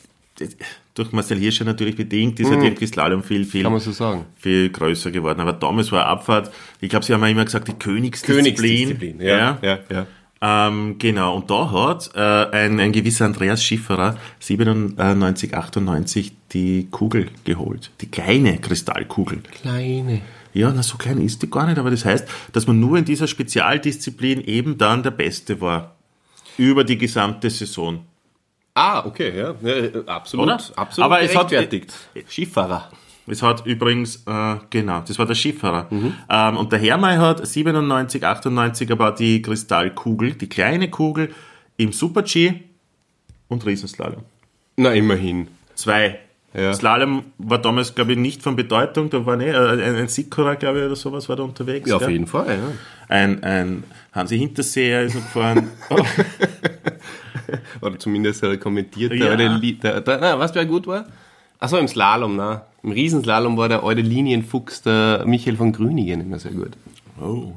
durch Marcel Hirscher natürlich bedingt, ist halt irgendwie Slalom viel, viel, Mhm. So viel größer geworden. Aber damals war Abfahrt, ich glaube, sie haben ja immer gesagt, die Königsdisziplin. Königsdisziplin, ja, ja, ja. Ähm, genau, und da hat äh, ein, ein gewisser Andreas Schifferer 97, 98 die Kugel geholt. Die kleine Kristallkugel. Kleine. Ja, na, so klein ist die gar nicht, aber das heißt, dass man nur in dieser Spezialdisziplin eben dann der Beste war. Über die gesamte Saison. Ah, okay, ja. ja äh, absolut. Oder? Absolut Aber es hat- gerechtfertigt. Es hat übrigens, äh, genau, das war der Skifahrer. Ähm, und der Hermay hat 97, 98 aber die Kristallkugel, die kleine Kugel im Super-G und Riesenslalom. Na, immerhin. Zwei. Ja. Slalom war damals, glaube ich, nicht von Bedeutung. Da war ne, ein, ein Sikora, glaube ich, oder sowas war da unterwegs. Ja, auf gell? jeden Fall, ja. Ein, ein Hansi Hinterseher ist noch gefahren. Oh, Oder zumindest hat er kommentiert. Ja. Der, alte Li- der, der, na, was wer gut war? Achso, im Slalom, na. Im Riesenslalom war der alte Linienfuchs, der Michael von Grüningen, immer sehr gut. oh.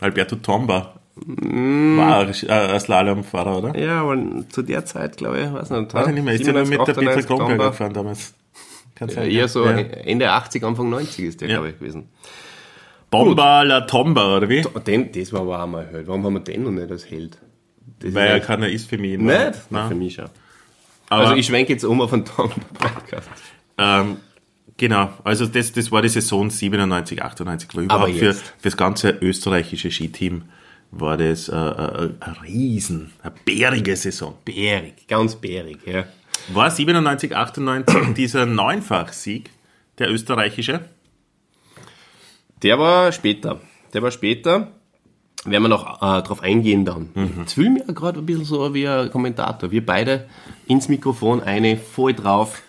Alberto Tomba Mm. war ein, äh, Slalomfahrer, oder? Ja, aber zu der Zeit, glaube ich, weiß nicht. Weiß ich nicht mehr. Ist ja nur mit der 97, Petra 98 Kronberger gefahren damals. Kann Ja, sein, eher so Ja. Ende 80, Anfang 90 ist der, Ja. glaube ich, gewesen. Bomba la Tomba, oder wie? Den, das war aber auch mal Held. Warum haben wir den noch nicht als Held? Das Weil er keiner ist für mich. nicht? Nein. Für mich schon. Aber Also ich schwenke jetzt um auf einen Tom Podcast. ähm, Genau, also das, das war die Saison 97, 98, war überhaupt für, für das ganze österreichische Skiteam war das äh, äh, ein Riesen, eine bärige Saison. Bärig, ganz bärig, ja. War 97, 98 dieser Neunfachsieg, der österreichische? Der war später. Der war später. Werden wir noch äh, drauf eingehen dann. Jetzt fühle ich mich gerade ein bisschen so wie ein Kommentator. Wir beide ins Mikrofon, eine voll drauf.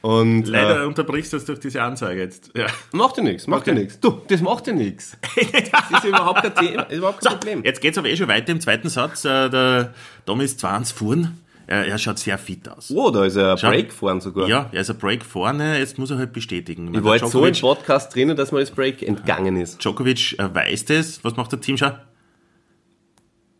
Und Leider Äh, unterbrichst du das durch diese Ansage jetzt. Ja. macht ja nichts, macht Okay. nichts. Du, das macht ja nichts. Das ist überhaupt kein, Thema, ist überhaupt kein Problem. Jetzt geht's aber eh schon weiter im zweiten Satz. Äh, Der Dom ist 20 Fuhren. Er, er schaut sehr fit aus. Oh, da ist ein Schau. Break vorn sogar. Ja, er ist ein Break vorne, jetzt muss er halt bestätigen. Ich war jetzt so im Podcast drinnen, dass mir das Break entgangen ist. Djokovic äh, weiß das. Was macht der Teamschau?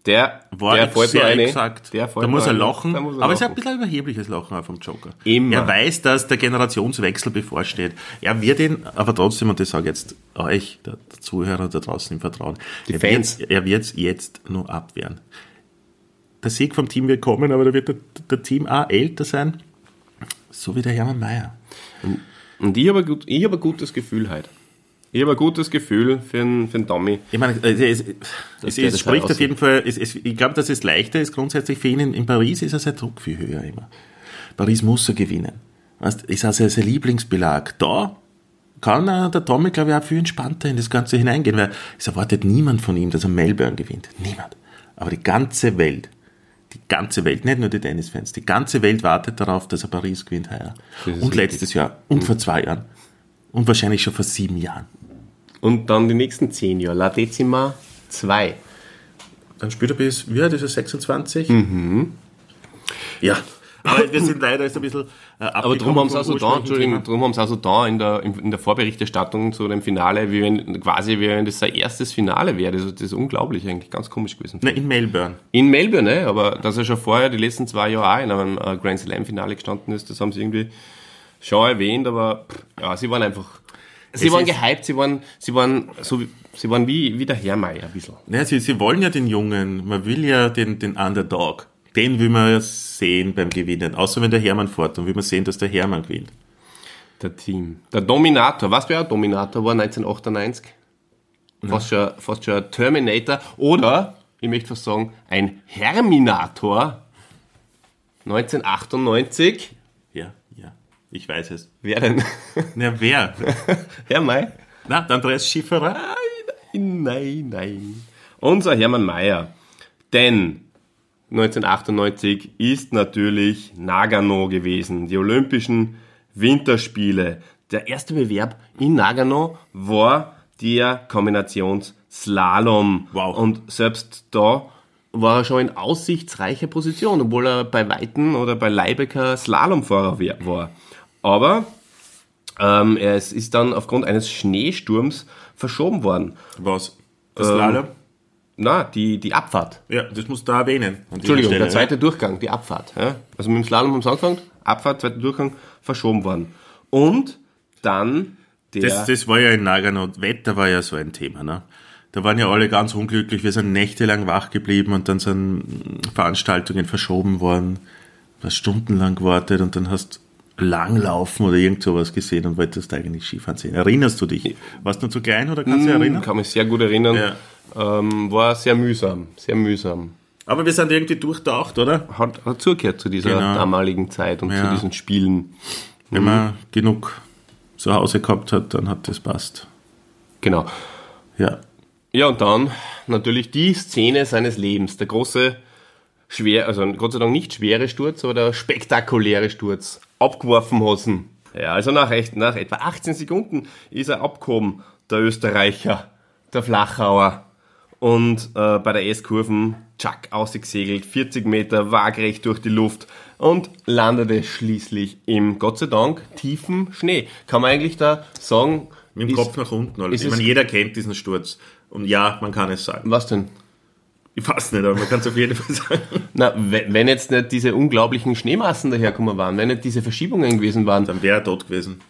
Der, War der fällt sehr eine. exakt. Der da muss er lachen. Muss er aber es ist ein bisschen ein überhebliches Lachen auch vom Joker. Immer. Er weiß, dass der Generationswechsel bevorsteht. Er wird ihn, aber trotzdem, und das sage ich jetzt euch, der, der Zuhörer da draußen im Vertrauen, Die er Fans. Wird, er wird es jetzt nur abwehren. Der Sieg vom Team wird kommen, aber da wird der, der Team auch älter sein, so wie der Hermann Mayer. Und ich habe ein, gut, ich hab ein gutes Gefühl heute. Ich habe ein gutes Gefühl für den, für den Tommy. Ich meine, äh, es, es, es, spricht auf jeden Fall, es, ich glaube, dass es leichter ist grundsätzlich für ihn. In, Paris ist er sein Druck viel höher immer. Paris muss er gewinnen. Weißt, ist also sein Lieblingsbelag. Da kann er, der Tommy, glaube ich, auch viel entspannter in das Ganze hineingehen, weil es erwartet niemand von ihm, dass er Melbourne gewinnt. Niemand. Aber die ganze Welt, die ganze Welt, nicht nur die Tennisfans, die ganze Welt wartet darauf, dass er Paris gewinnt heuer. Und letztes Jahr. Und vor zwei Jahren. Und wahrscheinlich schon vor sieben Jahren. Und dann die nächsten zehn Jahre. La Decima 2. Dann spielt er bis, wie alt ist er, 26? Mhm. Ja. Aber wir sind leider jetzt ein bisschen äh, Aber drum haben sie auch so da, Entschuldigung, drum haben sie auch so da in der, in, der Vorberichterstattung zu dem Finale, wie wenn, quasi wie wenn das sein erstes Finale wäre. Das, das ist unglaublich eigentlich, ganz komisch gewesen. Nein, in Melbourne. In Melbourne, ne? aber dass er schon vorher die letzten zwei Jahre auch in einem äh, Grand Slam Finale gestanden ist, das haben sie irgendwie schon erwähnt, aber ja, sie waren einfach, sie waren gehypt, sie waren, sie waren so, wie- sie waren wie, wie der Herrmeier ein bisschen. Ja, sie, sie wollen ja den Jungen, man will ja den, den Underdog. Den will man ja sehen beim Gewinnen. Außer wenn der Hermann fährt, dann will man sehen, dass der Hermann gewinnt. Der Team. Der Dominator, was wer ein Dominator war 1998? Fast, schon, fast schon ein Terminator oder, ich möchte fast sagen, ein Herminator 1998. Ich weiß es. Wer denn? Na, wer? Herrmeier? Na, der Andreas Schifferer? Nein, nein, nein. Unser Hermann Mayer. Denn 1998 ist natürlich Nagano gewesen, die Olympischen Winterspiele. Der erste Bewerb in Nagano war der Kombinationsslalom. Wow. Und selbst da war er schon in aussichtsreicher Position, obwohl er bei Weiten oder bei Leibecker Slalomfahrer war. Aber ähm, er ist, dann aufgrund eines Schneesturms verschoben worden. Was? Das Slalom? Na, die, die Abfahrt. Ja, das musst du da erwähnen. Entschuldigung, Stelle, der zweite Durchgang, die Abfahrt. Ja? Also mit dem Slalom haben sie angefangen, Abfahrt, zweiter Durchgang, verschoben worden. Und dann der... Das, das war ja in Nagano, Wetter war ja so ein Thema. Ne? Da waren ja alle ganz unglücklich, wir sind nächtelang wach geblieben und dann sind Veranstaltungen verschoben worden, du hast stundenlang gewartet und dann hast Langlaufen oder irgend sowas gesehen und wolltest eigentlich Skifahren sehen. Erinnerst du dich? Warst du zu klein oder kannst du dich erinnern? kann mich sehr gut erinnern. Ja. Ähm, war sehr mühsam, sehr mühsam. Aber wir sind irgendwie durchtaucht, oder? Hat, hat zugehört zu dieser Genau. damaligen Zeit und Ja. zu diesen Spielen. Wenn man genug zu Hause gehabt hat, dann hat das passt. Genau. Ja. Ja, und dann natürlich die Szene seines Lebens. Der große, schwer, also Gott sei Dank nicht schwere Sturz, aber der spektakuläre Sturz. Abgeworfen Hosen. Ja, also nach, echt, nach etwa 18 Sekunden ist er abgehoben, der Österreicher, der Flachauer. Und äh, bei der S-Kurven, tschack, ausgesegelt, 40 Meter waagerecht durch die Luft und landete schließlich im, Gott sei Dank, tiefen Schnee. Kann man eigentlich da sagen, Mit dem ist- Kopf nach unten. Alles. ist Ich meine, jeder kennt diesen Sturz. Und ja, man kann es sagen. was denn? Ich weiß nicht, aber man kann es auf jeden Fall sagen. Na, wenn jetzt nicht diese unglaublichen Schneemassen daherkommen waren, wenn nicht diese Verschiebungen gewesen waren, Dann wäre er tot gewesen.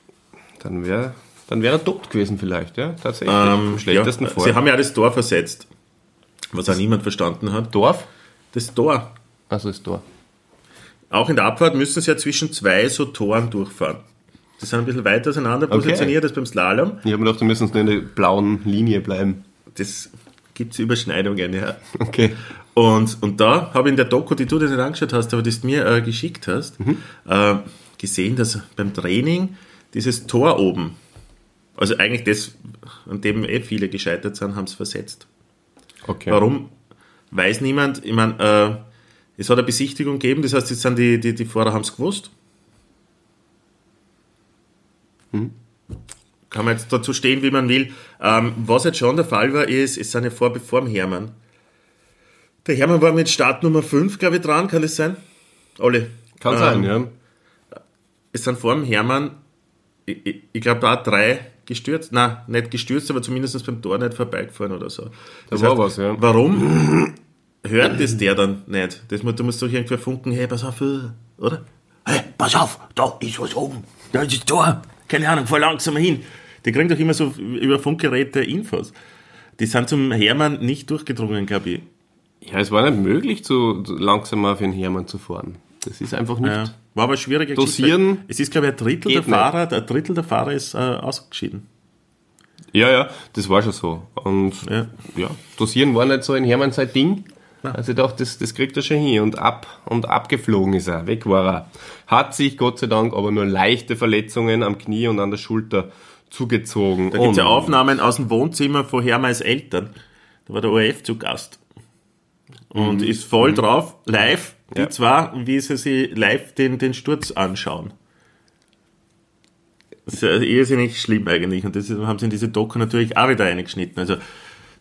dann wäre dann wär er tot gewesen vielleicht, ja, tatsächlich. Ähm, Im schlechtesten ja, Fall. Sie haben ja das Tor versetzt, was auch niemand verstanden hat. Dorf? Das Tor. Also das Tor. Auch in der Abfahrt müssen sie ja zwischen zwei so Toren durchfahren. Die sind ein bisschen weiter auseinander positioniert als beim Slalom. Ich habe mir gedacht, wir müssen nur in der blauen Linie bleiben. Das gibt's Überschneidungen, ja. Okay. Und, und da habe ich in der Doku, die du dir nicht angeschaut hast, aber die du mir äh, geschickt hast, äh, gesehen, dass beim Training dieses Tor oben, also eigentlich das, an dem eh viele gescheitert sind, haben es versetzt. okay. Warum? Weiß niemand. Ich meine, äh, es hat eine Besichtigung gegeben, das heißt, jetzt sind die, die, die Fahrer haben es gewusst. Kann man jetzt dazu stehen, wie man will. Ähm, was jetzt schon der Fall war, ist, es sind ja vor, vor dem Hermann. Der Hermann war mit Start Nummer 5, glaube ich, dran, kann das sein? Alle. Kann Ähm, sein, ja. Es sind vor dem Hermann, ich, ich, ich glaube, da drei gestürzt. Nein, nicht gestürzt, aber zumindest beim Tor nicht vorbeigefahren oder so. Das war was, ja. Warum hört das der dann nicht? Das, muss- da muss doch irgendwer funken, hey, pass auf, äh, oder? Hey, pass auf, da ist was oben. Da ist das Tor. Keine Ahnung, fahr langsamer hin. Die kriegen doch immer so über Funkgeräte Infos. Die sind zum Hermann nicht durchgedrungen, glaube ich. Ja, es war nicht möglich, zu, zu langsamer auf den Hermann zu fahren. Das ist einfach nicht. Ja. War aber schwierig. Dosieren Es ist, glaube ich, ein Drittel der nicht. Fahrer, ein Drittel der Fahrer ist äh, ausgeschieden. Ja, ja, das war schon so. Und Ja. ja, dosieren war nicht so ein Hermann sein Ding. Also dachte, das, das kriegt er schon hin. Und ab und abgeflogen ist er. Weg war er. Hat sich Gott sei Dank aber nur leichte Verletzungen am Knie und an der Schulter zugezogen. Da gibt es ja Aufnahmen aus dem Wohnzimmer von Hermanns Eltern. Da war der ORF zu Gast. Und ist voll drauf, live, die Mhm. Ja. zwei, wie sie sich live den, den Sturz anschauen. Das ist ja irrsinnig schlimm eigentlich. Und das haben sie in diese Doku natürlich auch wieder eingeschnitten. Also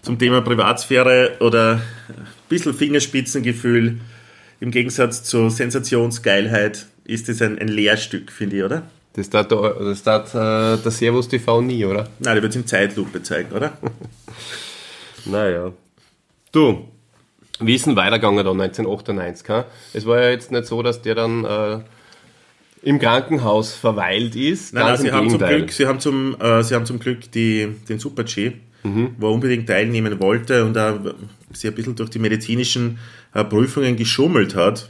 zum Thema Privatsphäre oder ein bisschen Fingerspitzengefühl im Gegensatz zur Sensationsgeilheit ist das ein, ein Lehrstück, finde ich, oder? Das tat, der- das tat äh, der Servus TV nie, oder? Nein, der wird es in Zeitlupe zeigen, oder? Naja. Du, wie ist denn weitergegangen da 1998? ha? Es war ja jetzt nicht so, dass der dann äh, im Krankenhaus verweilt ist. Nein, nein, sie im haben, zum. Glück, sie, haben zum, äh, sie haben zum Glück die, den Super-G, Mhm. wo er unbedingt teilnehmen wollte und auch sie ein bisschen durch die medizinischen äh, Prüfungen geschummelt hat,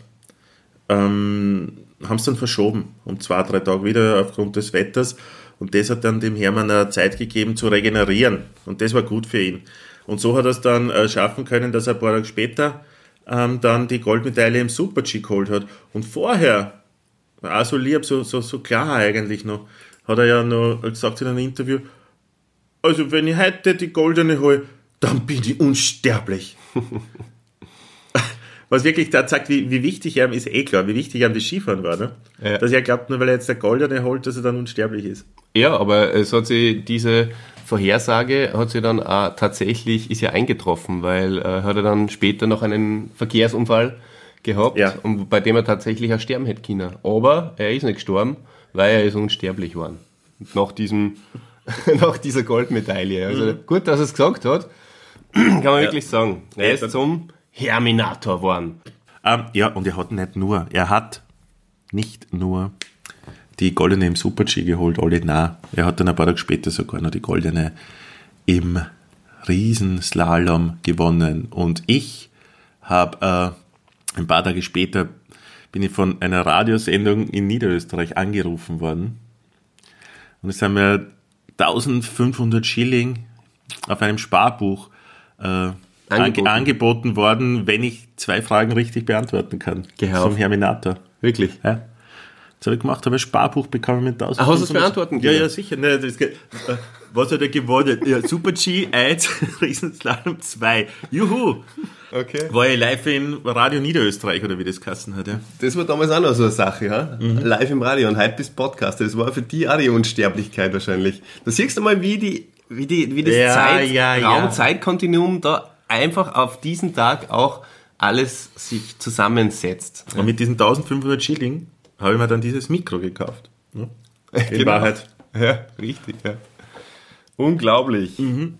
ähm, haben es dann verschoben um zwei, drei Tage wieder aufgrund des Wetters. Und das hat dann dem Hermann Zeit gegeben zu regenerieren. Und das war gut für ihn. Und so hat er es dann äh, schaffen können, dass er ein paar Tage später ähm, dann die Goldmedaille im Super-G geholt hat. Und vorher, auch so lieb, so, so, so klar eigentlich noch, hat er ja noch gesagt in einem Interview, also wenn ich heute die goldene hole, dann bin ich unsterblich. Was wirklich da zeigt, wie, wie wichtig er ist, eh klar, wie wichtig er das Skifahren war. Ne? Ja. Dass er glaubt, nur weil er jetzt der goldene holt, dass er dann unsterblich ist. Ja, aber es hat sie diese Vorhersage hat sie dann auch tatsächlich ist ja eingetroffen, weil äh, hat er dann später noch einen Verkehrsunfall gehabt, Ja. und bei dem er tatsächlich auch sterben hätte können. Aber er ist nicht gestorben, weil er ist unsterblich geworden. Nach diesem nach dieser Goldmedaille. Also gut, dass er es gesagt hat, kann man wirklich sagen. Er ist zum Herminator geworden. Ähm, ja, und er hat nicht nur, er hat nicht nur die goldene im Super-G geholt, alle nah. Er hat dann ein paar Tage später sogar noch die goldene im Riesenslalom gewonnen. Und ich habe äh, ein paar Tage später bin ich von einer Radiosendung in Niederösterreich angerufen worden. Und es haben mir 1500 Schilling auf einem Sparbuch äh, Angeboten. angeboten. worden, wenn ich zwei Fragen richtig beantworten kann. Gehör auf. Herminator. Wirklich. Ja. Das habe ich gemacht, habe ein Sparbuch bekommen mit 1000. Ach, hast du es beantworten Ja, können? ja, sicher. Ne, das, äh, was hat er gewonnen? Ja, Super G 1, Riesenslalom 2. Juhu! Okay. War ich live in Radio Niederösterreich oder wie das Kassen hat, ja. Das war damals auch noch so eine Sache, ja? Mhm. Live im Radio und heute bist Podcaster. Das war für die auch die Unsterblichkeit wahrscheinlich. Da siehst du mal, wie die, wie die, wie das Ja, Zeit, ja, ja. Raum-Zeitkontinuum da einfach auf diesen Tag auch alles sich zusammensetzt. Und mit diesen 1500 Schilling habe ich mir dann dieses Mikro gekauft. Ne? In Genau. Wahrheit. Ja, richtig, ja. Unglaublich. Mhm.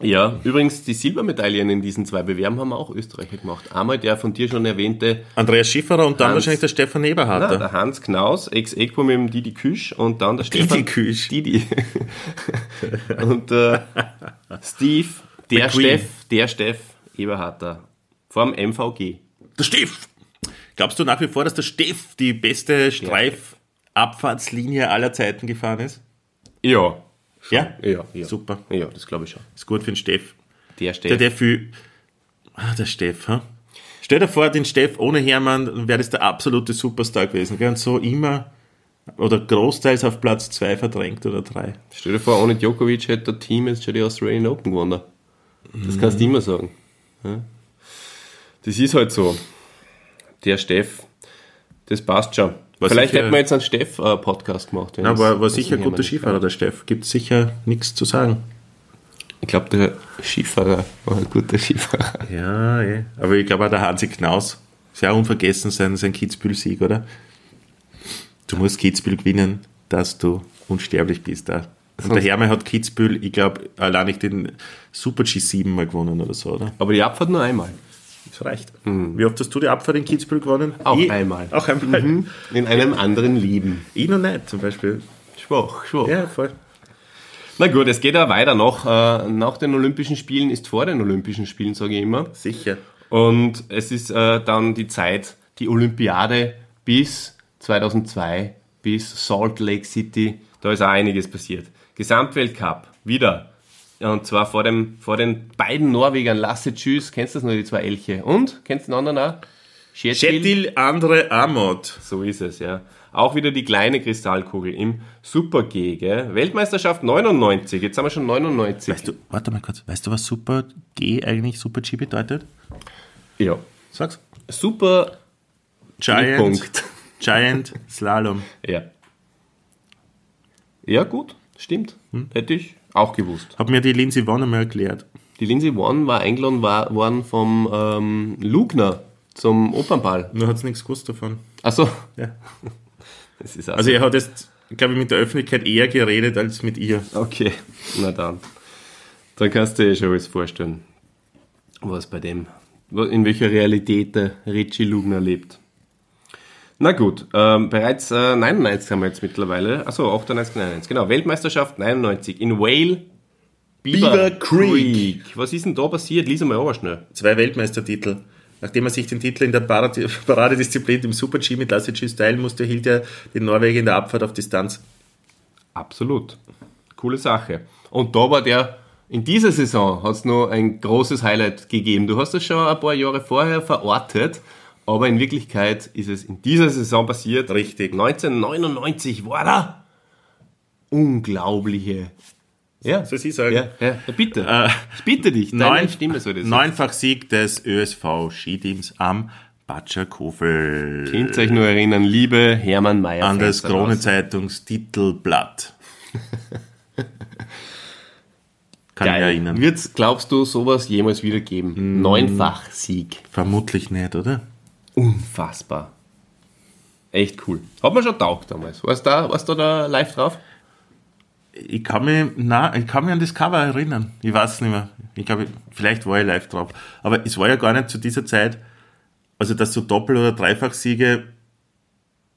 Ja, übrigens, die Silbermedaillen in diesen zwei Bewerben haben auch Österreicher gemacht. Einmal der von dir schon erwähnte Andreas Schifferer und dann Hans. wahrscheinlich der Stefan Na, Eberharter. der Hans Knaus, Ex-Equo mit dem Didi Küsch und dann der Stefan Küsch. Didi. und äh, Steve, der. Steff, der Steff Eberharter vom MVG. Der Steff! Glaubst du nach wie vor, dass der Steff die beste Streif Abfahrtslinie aller Zeiten gefahren ist? Ja. Ja? Ja, ja. Super. Ja, das glaube ich schon. Ist gut für den Steff. Der Der, Steff. der viel. Ah, der Steff, ha? Stell dir vor, den Steff ohne Hermann, wäre das der absolute Superstar gewesen. Gell? Und so immer oder großteils auf Platz 2 verdrängt oder 3. Stell dir vor, ohne Djokovic hätte das Team jetzt schon die Australian Open gewonnen. Das kannst du immer sagen. Ja? Das ist halt so. Der Steff, das passt schon. War Vielleicht sicher- hätten wir jetzt einen Steff-Podcast gemacht. wenn Ja, das- war, war sicher ein guter Skifahrer, der Steff. Gibt sicher nichts zu sagen. Ich glaube, der Skifahrer war ein guter Skifahrer. Ja, eh. aber ich glaube auch der Hansi Knaus. Ist ja auch unvergessen sein, sein Kitzbühel-Sieg, oder? Du musst Kitzbühel gewinnen, dass du unsterblich bist. Da. Und der Hermann hat Kitzbühel, ich glaube, allein nicht den Super-G 7 mal gewonnen oder so, oder? Aber die Abfahrt nur einmal. Das reicht. Wie oft hast du die Abfahrt in Kitzbühel gewonnen? Auch ich, einmal. Auch einmal. In einem anderen Leben. Ich noch nicht, zum Beispiel. Schwach, schwach. Ja, voll. Na gut, es geht ja weiter noch. Äh, nach den Olympischen Spielen ist vor den Olympischen Spielen, sage ich immer. Sicher. Und es ist äh, dann die Zeit, die Olympiade bis 2002, bis Salt Lake City. Da ist auch einiges passiert. Gesamtweltcup, wieder. Und zwar vor, dem, vor den beiden Norwegern, Lasse Tschüss, kennst du das noch, die zwei Elche? Und? Kennst du den anderen auch? Schetil Andre Amot. So ist es, ja. Auch wieder die kleine Kristallkugel im Super-G, gell? Weltmeisterschaft 99, jetzt haben wir schon 99. Weißt du, warte mal kurz, weißt du, was Super G eigentlich Super G bedeutet? Ja. Sag's. Super Giant, Punkt. Giant Slalom. Ja. Ja, gut, stimmt. Hm? Hätte ich auch gewusst. Hat mir die Lindsay Vonn einmal erklärt. Die Lindsay One war eingeladen war, worden vom ähm, Lugner zum Opernball. Nur hat's nichts gewusst davon. Achso. Ja. Das ist Also er hat jetzt, glaube ich, mit der Öffentlichkeit eher geredet als mit ihr. Okay, na dann. Dann kannst du dir schon alles vorstellen, was bei dem, in welcher Realität der Richie Lugner lebt. Na gut, ähm, bereits äh, 99 haben wir jetzt mittlerweile. Achso, 98, 99, genau. Weltmeisterschaft 99 in Whale Beaver, Beaver Creek. Was ist denn da passiert? Lies mal aber schnell. Zwei Weltmeistertitel. Nachdem er sich den Titel in der Parade- Paradedisziplin im Super-G mit Lasse teilen musste, hielt er den Norweger in der Abfahrt auf Distanz. Absolut. Coole Sache. Und da war der, in dieser Saison hat es noch ein großes Highlight gegeben. Du hast das schon ein paar Jahre vorher verortet, aber in Wirklichkeit ist es in dieser Saison passiert. Richtig. 1999 war da unglaubliche. Ja, Soll ich sagen? ja, ja, bitte. ich bitte dich, deine Neun, Stimme soll das neunfach Sieg des ÖSV-Skiteams am Batscherkofel. Könnt ihr euch nur erinnern, liebe Hermann Mayer. An das. Krone-Zeitungstitelblatt. Kann ich Geil. erinnern. Wird's, glaubst du, sowas jemals wieder geben? Neunfach Sieg. Vermutlich nicht, oder? Unfassbar. Echt cool. Hat man schon taugt damals. Warst da, warst du da live drauf? Ich kann mich, na, ich kann mich an das Cover erinnern. Ich weiß es nicht mehr. Ich glaube, vielleicht war ich live drauf. Aber es war ja gar nicht zu dieser Zeit, also dass so Doppel- oder Dreifachsiege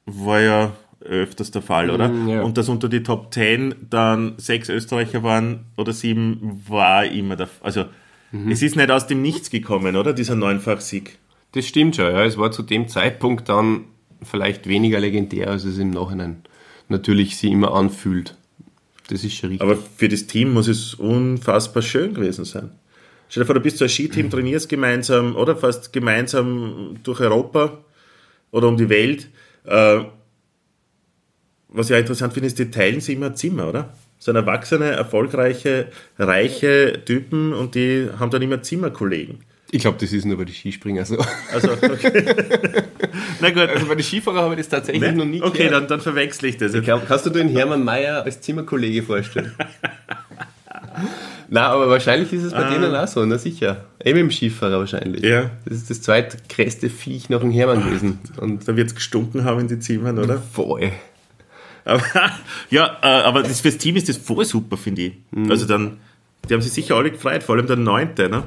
war ja öfters der Fall, oder? Mm, ja. Und dass unter die Top 10 dann sechs Österreicher waren oder sieben, war immer der F- Also, Mhm. es ist nicht aus dem Nichts gekommen, oder? Dieser Neunfachsieg. Das stimmt schon, ja. Es war zu dem Zeitpunkt dann vielleicht weniger legendär, als es im Nachhinein natürlich sie immer anfühlt. Das ist schon richtig. Aber für das Team muss es unfassbar schön gewesen sein. Stell dir vor, du bist so ein Skiteam, trainierst gemeinsam oder fast gemeinsam durch Europa oder um die Welt. Äh, was ich auch interessant finde, ist, die teilen sich immer Zimmer, oder? So erwachsene, erfolgreiche, reiche Typen und die haben dann immer Zimmerkollegen. Ich glaube, das ist nur bei den Skispringer so. Also, okay. Na gut. Also bei den Skifahrer habe ich das tatsächlich noch nie okay, gehört. dann, dann verwechsel ich das. Ich glaub, kannst du dir den Hermann Mayer als Zimmerkollege vorstellen? Na, aber wahrscheinlich ist es bei denen auch so, na sicher. Eben im Skifahrer wahrscheinlich. Ja. Das ist das zweitgrößte Viech nach dem Hermann gewesen. Und Da wird es gestunken haben in die Zimmern, oder? voll. Aber, ja, äh, aber das, fürs Team ist das voll super, finde ich. Mhm. Also dann, die haben sich sicher alle gefreut, vor allem der Neunte, ne?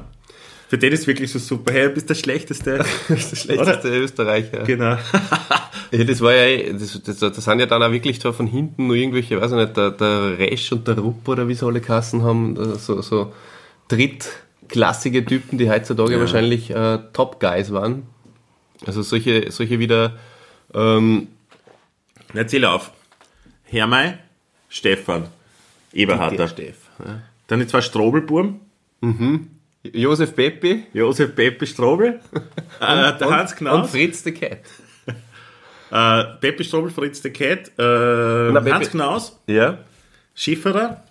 Für den ist wirklich so super. Hey, du bist der Schlechteste. Der schlechteste Österreicher. genau. Ja, das war ja, das, das, das sind ja dann auch wirklich da von hinten nur irgendwelche, weiß ich nicht, der, der Resch und der Rupp oder wie sie alle Kassen haben, so, so drittklassige Typen, die heutzutage wahrscheinlich äh, Top Guys waren. Also solche, solche wieder, ähm, Erzähl auf. Hermei, Stefan, Eberharter. Steff. Ja. Dann die zwei Strobelburm, Josef Peppi Josef Peppe Strobel, äh, der Hans und Knaus, Fritz the Cat. äh, Peppe Strobel, Fritz der Cat, äh, Peppe- Hans Knaus, Ja. Schifferer,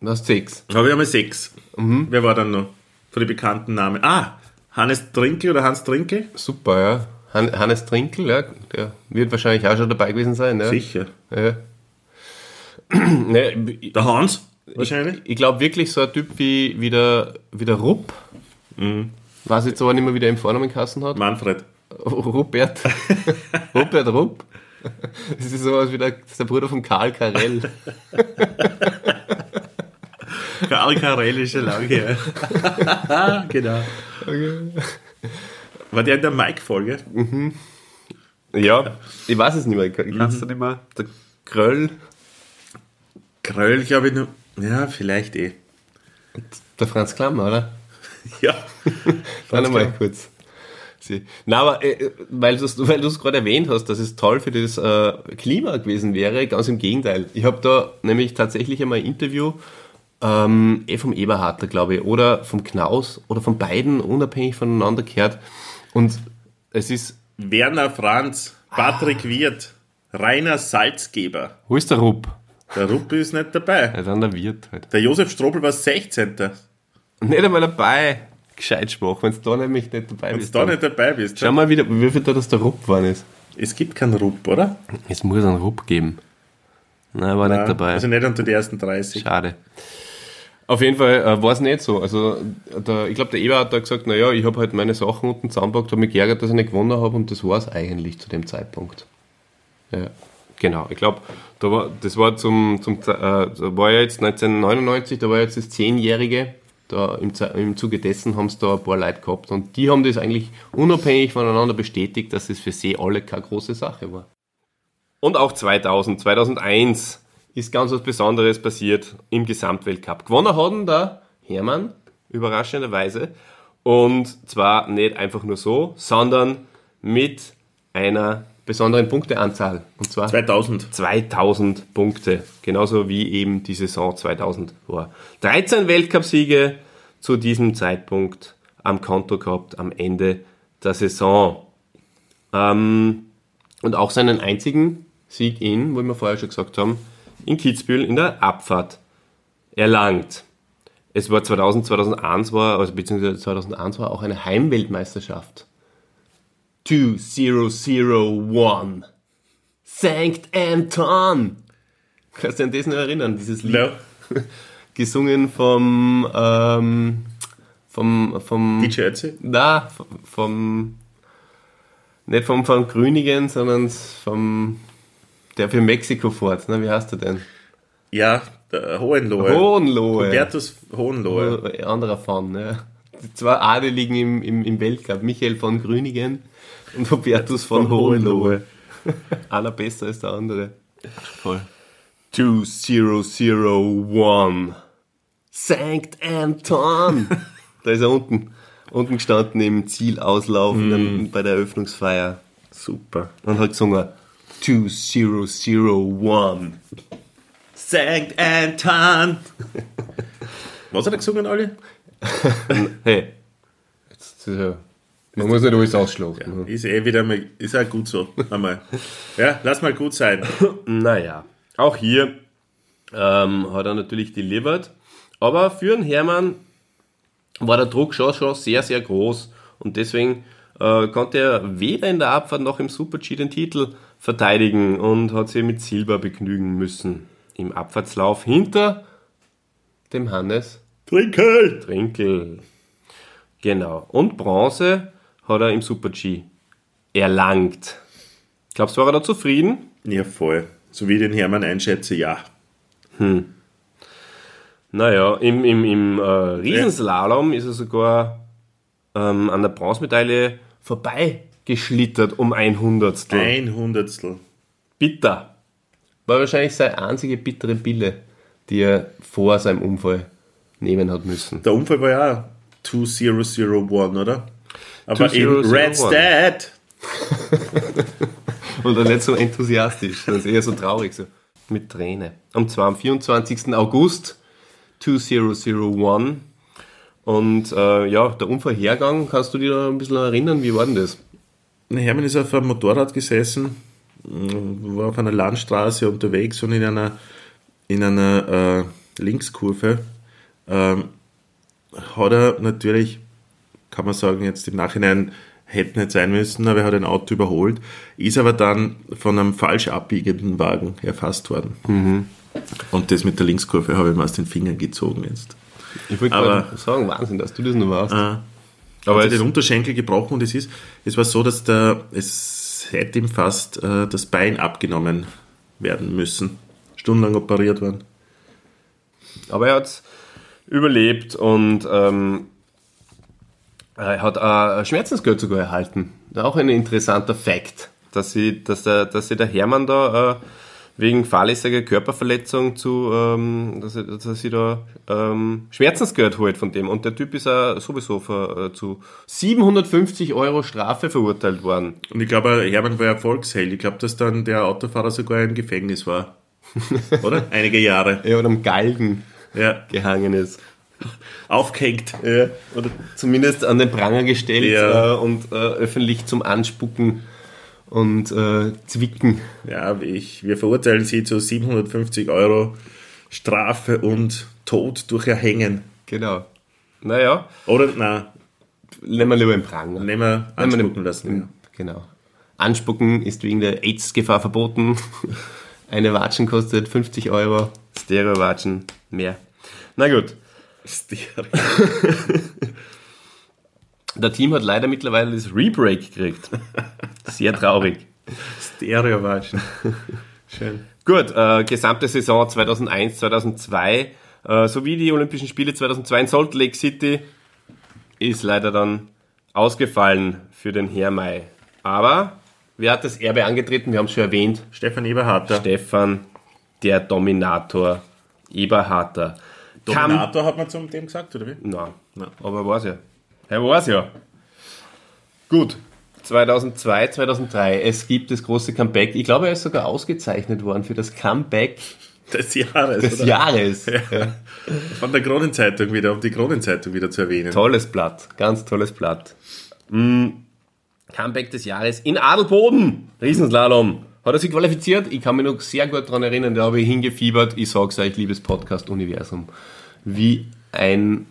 Du hast sechs. habe ich einmal sechs. Wer war dann noch? Von den bekannten Namen. Ah, Hannes Trinkel oder Hans Trinkel? Super, ja. Han Hannes Trinkel, ja, der wird wahrscheinlich auch schon dabei gewesen sein. Ja. Sicher. Ja. ne, Der Hans, wahrscheinlich. ich glaube wirklich so ein Typ wie, wie, der, wie der Rupp. Weiß jetzt aber nicht mehr, wie der im Vornamen Kassen hat. Manfred. Rupert. Rupert Rupp. Das ist sowas wie der, ist der Bruder von Karl Karell. Karl Karel ist schon lange her. genau. War der in der Mike-Folge? Ja, ich weiß es nicht mehr. Ich kann es nicht mehr. Der Kröll, Kröll, glaube ich, noch. Ja, vielleicht eh. der Franz Klammer, oder? Ja. Warte mal kurz. Sie. Na, aber äh, weil du es weil du's gerade erwähnt hast, dass es toll für das äh, Klima gewesen wäre, ganz im Gegenteil. Ich habe da nämlich tatsächlich einmal ein Interview ähm, eh vom Eberharter, glaube ich, oder vom Knaus oder von beiden unabhängig voneinander gehört. Und es ist, Werner Franz, Patrick Wirth, Rainer Salzgeber. wo ist der Rupp? Der Ruppi ist nicht dabei. Ja, dann der Wirt halt. Der Josef Strobel war 16. Nicht einmal dabei. Gescheit Spruch, wenn du da nämlich nicht dabei Wenn du bist. da nicht dabei bist. Schau mal wieder, wie viel da das der Rupp geworden ist. Es gibt keinen Rupp, oder? Es muss einen Rupp geben. Nein, war nicht dabei. Also nicht unter die ersten 30. Schade. Auf jeden Fall äh, war es nicht so. Also der, ich glaube, der Eber hat da gesagt, naja, ich habe halt meine Sachen unten zusammengepackt, habe mich geärgert, dass ich nicht gewonnen habe und das war es eigentlich zu dem Zeitpunkt. Ja, genau. Ich glaube, da war, das war zum, zum äh, da war ja jetzt 1999, da war jetzt das Zehnjährige. Da im, Im Zuge dessen haben es da ein paar Leute gehabt und die haben das eigentlich unabhängig voneinander bestätigt, dass es für sie alle keine große Sache war. Und auch 2000, 2001 ist ganz was Besonderes passiert im Gesamtweltcup. Gewonnen hat der Hermann, überraschenderweise. Und zwar nicht einfach nur so, sondern mit einer besonderen Punkteanzahl. Und zwar 2000. 2000 Punkte. Genauso wie eben die Saison 2000 war. 13 Weltcupsiege zu diesem Zeitpunkt am Konto gehabt, am Ende der Saison. Ähm, und auch seinen einzigen Sieg in, wie wir vorher schon gesagt haben, in Kitzbühel in der Abfahrt erlangt. Es war 2000, 2001 war, also beziehungsweise 2001 war auch eine Heimweltmeisterschaft. 2001. Sankt Anton. Kannst du an das noch erinnern, dieses Lied? No. Gesungen vom, ähm, vom, vom, DJ Ötzi? na, vom, nicht vom, vom Grünigen, sondern vom, der für Mexiko fährt, na, wie heißt der denn? Ja, der Hohenlohe. Hohenlohe. Hubertus Hohenlohe. Anderer von, ja. Die zwei Adeligen im, im, im Weltcup, Michael von Grünigen und Hubertus von Von Hohenlohe. Einer besser als der andere. Voll. 2001. Sankt Anton. da ist er unten, unten gestanden im Zielauslauf dann bei der Eröffnungsfeier Super. und hat gesungen 2001. Sankt Anton. Was hat er gesungen, alle? Hey, jetzt ja, man muss nicht alles ausschlachten. Ist eh wieder mal, ist auch gut so. Einmal. Ja, lass mal gut sein. Naja, auch hier ähm, hat er natürlich delivered. Aber für den Hermann war der Druck schon, schon sehr, sehr groß. Und deswegen äh, konnte er weder in der Abfahrt noch im Super-G den Titel verteidigen und hat sich mit Silber begnügen müssen. Im Abfahrtslauf hinter dem Hannes Trinkel! Trinkel. Genau. Und Bronze hat er im Super-G erlangt. Glaubst du, war er da zufrieden? Ja, voll. So wie ich den Hermann einschätze, ja. Naja, im, im, im äh, Riesenslalom ist er sogar ähm, an der Bronzemedaille vorbeigeschlittert um ein Hundertstel. Ein Hundertstel. Bitter. War wahrscheinlich seine einzige bittere Pille, die er vor seinem Unfall nehmen hat müssen. Der Unfall war ja auch 2001, oder? Aber in 2001. Red Stat. Und dann nicht so enthusiastisch, sondern eher so traurig, so mit Träne. Und zwar am 24. August 2001. Und äh, ja, der Unfallhergang, kannst du dir da ein bisschen erinnern, wie war denn das? Hermann ist auf einem Motorrad gesessen, mh, war auf einer Landstraße unterwegs und in einer, in einer äh, Linkskurve ähm, hat er natürlich, kann man sagen, jetzt im Nachhinein hätte nicht sein müssen, aber er hat ein Auto überholt, ist aber dann von einem falsch abbiegenden Wagen erfasst worden. Und das mit der Linkskurve habe ich mir aus den Fingern gezogen jetzt. Ich wollte gerade sagen, Wahnsinn, dass du das noch warst. Ah. Aber es- den Unterschenkel gebrochen und es ist, es war so, dass der, es hätte ihm fast äh, das Bein abgenommen werden müssen. Stundenlang operiert worden. Aber er hat überlebt und ähm, er hat ein Schmerzensgeld sogar erhalten. Auch ein interessanter Fakt, dass, sie, dass, der, dass sie der Hermann da äh, wegen fahrlässiger Körperverletzung zu, ähm, dass, er, dass sie da ähm, Schmerzensgeld holt von dem. Und der Typ ist auch sowieso für, äh, zu 750 Euro Strafe verurteilt worden. Und ich glaube, Hermann war Erfolgsheld. Ich glaube, dass dann der Autofahrer sogar im Gefängnis war. Oder? Einige Jahre. Er hat am Galgen Ja. gehangen ist. Aufgehängt. Ja, oder zumindest an den Pranger gestellt Ja. äh, und äh, öffentlich zum Anspucken und äh, Zwicken. Ja, ich, wir verurteilen sie zu 750 Euro Strafe und Tod durch Erhängen. Genau. Naja, Oder, na, nehmen wir lieber den Pranger. nehmen wir Nehmen wir anspucken lassen. Ja. Genau. Anspucken ist wegen der AIDS-Gefahr verboten. Eine Watschen kostet 50 Euro, Stereo-Watschen mehr. Na gut. Der Team hat leider mittlerweile das Rebreak gekriegt. Sehr traurig. Stereo waschen. Schön. Gut, äh, gesamte Saison 2001, 2002 äh, sowie die Olympischen Spiele 2002 in Salt Lake City ist leider dann ausgefallen für den Hermai. Aber wer hat das Erbe angetreten? Wir haben es schon erwähnt. Stefan Eberharter. Stefan, der Dominator, Eberharter. Kam- Dominator hat man zum dem gesagt, oder wie? Nein, Nein. aber er war's ja. Er war's ja. Gut. 2002, 2003, es gibt das große Comeback. Ich glaube, er ist sogar ausgezeichnet worden für das Comeback Des Jahres. des oder? Jahres. Ja. Von der Kronenzeitung wieder, um die Kronenzeitung wieder zu erwähnen. Tolles Blatt, ganz tolles Blatt. Mm, Comeback des Jahres in Adelboden, Riesenslalom. Hat er sich qualifiziert? Ich kann mich noch sehr gut daran erinnern, da habe ich hingefiebert. Ich sag's euch, liebes Podcast-Universum, wie ein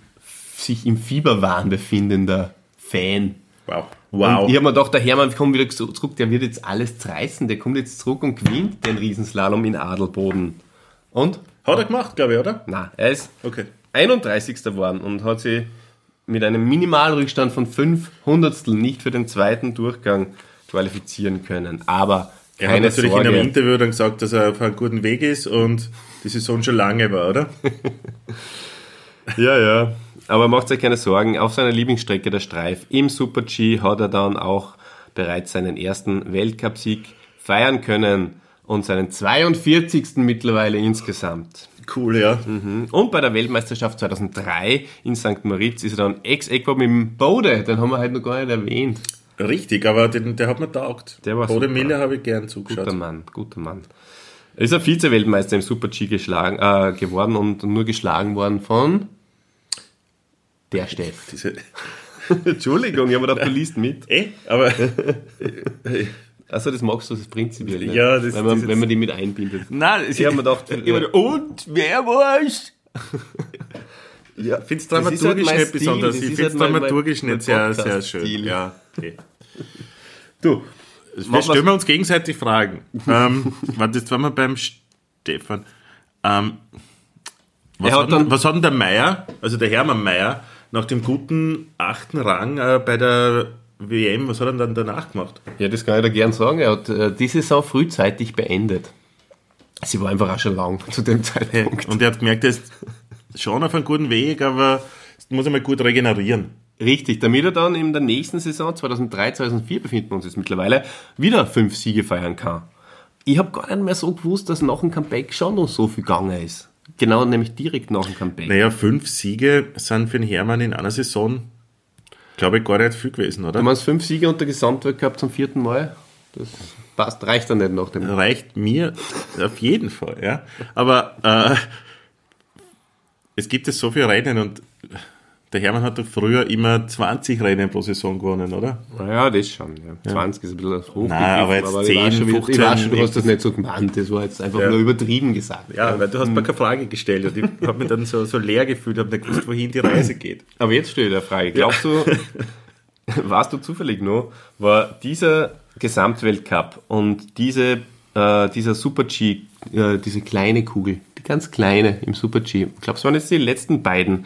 sich im Fieberwahn befindender Fan. Wow. Und Wow. ich habe mir gedacht, der Hermann kommt wieder zu- zurück, der wird jetzt alles zerreißen, der kommt jetzt zurück und gewinnt den Riesenslalom in Adelboden. Und? Hat er gemacht, glaube ich, oder? Na, er ist Okay. 31. geworden und hat sie mit einem Minimalrückstand von 5 Hundertstel nicht für den zweiten Durchgang qualifizieren können. Aber Er hat keine natürlich Sorge. in einem Interview dann gesagt, dass er auf einem guten Weg ist und die Saison schon lange war, oder? Ja, ja. Aber macht euch keine Sorgen, auf seiner Lieblingsstrecke der Streif im Super G hat er dann auch bereits seinen ersten Weltcupsieg feiern können und seinen 42. mittlerweile insgesamt. Cool, ja. Und bei der Weltmeisterschaft 2003 in St. Moritz ist er dann ex-equo mit dem Bode, den haben wir halt noch gar nicht erwähnt. Richtig, aber den, der hat mir taugt. Der war Bode. Miller habe ich gern zugeschaut. Guter Mann, guter Mann. Er ist ein Vize-Weltmeister im Super-G geschlagen, äh, geworden und nur geschlagen worden von der Steff. Diese, Entschuldigung, ich habe gedacht, du liest mit. eh, aber Also das magst du das prinzipiell nicht, Ja, das- wenn, man, wenn man die mit einbindet. nein, Ich habe mir gedacht, und wer war's? ja, Ich finde es halt dramaturgisch nicht besonders. Ich finde es halt dramaturgisch nicht sehr, sehr schön. Ja, okay. Du, Wir stellen wir uns gegenseitig Fragen. ähm, warte, jetzt waren wir beim Stefan. Ähm, was, hat dann- was hat denn der Meier, also der Hermann Meier, nach dem guten achten Rang äh, bei der WM, was hat er dann danach gemacht? ja, das kann ich dir gern sagen. Er hat äh, die Saison frühzeitig beendet. Sie war einfach auch schon lang zu dem Zeitpunkt. Und er hat gemerkt, er ist schon auf einem guten Weg, aber muss einmal gut regenerieren. Richtig, damit er dann in der nächsten Saison 2003, 2004 befinden wir uns jetzt mittlerweile wieder fünf Siege feiern kann. Ich habe gar nicht mehr so gewusst, dass nach dem Comeback schon noch so viel gegangen ist. Genau, nämlich direkt nach dem Comeback. Naja, fünf Siege sind für den Hermann in einer Saison, glaube ich, gar nicht viel gewesen, oder? Du meinst fünf Siege unter Gesamtweltcup zum vierten Mal? Das passt, reicht dann nicht nach dem. reicht mir auf jeden Fall, ja. Aber äh, es gibt es so viele Rennen und der Hermann hat doch früher immer 20 Rennen pro Saison gewonnen, oder? Naja, das schon. Ja. 20 ist ein bisschen hochgegriffen, Nein, aber jetzt ich weiß 10, schon, wie- ich 15, weiß schon, du hast das nicht so gemeint, das war jetzt einfach Ja. nur übertrieben gesagt. Ja, weil du hast mir keine Frage gestellt und ich habe mich dann so, so leer gefühlt, habe nicht gewusst, wohin die Reise geht. Aber jetzt stelle ich dir eine Frage. Glaubst du, warst du zufällig noch, war dieser Gesamtweltcup und diese, äh, dieser Super-G, äh, diese kleine Kugel, die ganz kleine im Super-G, glaubst du, waren das die letzten beiden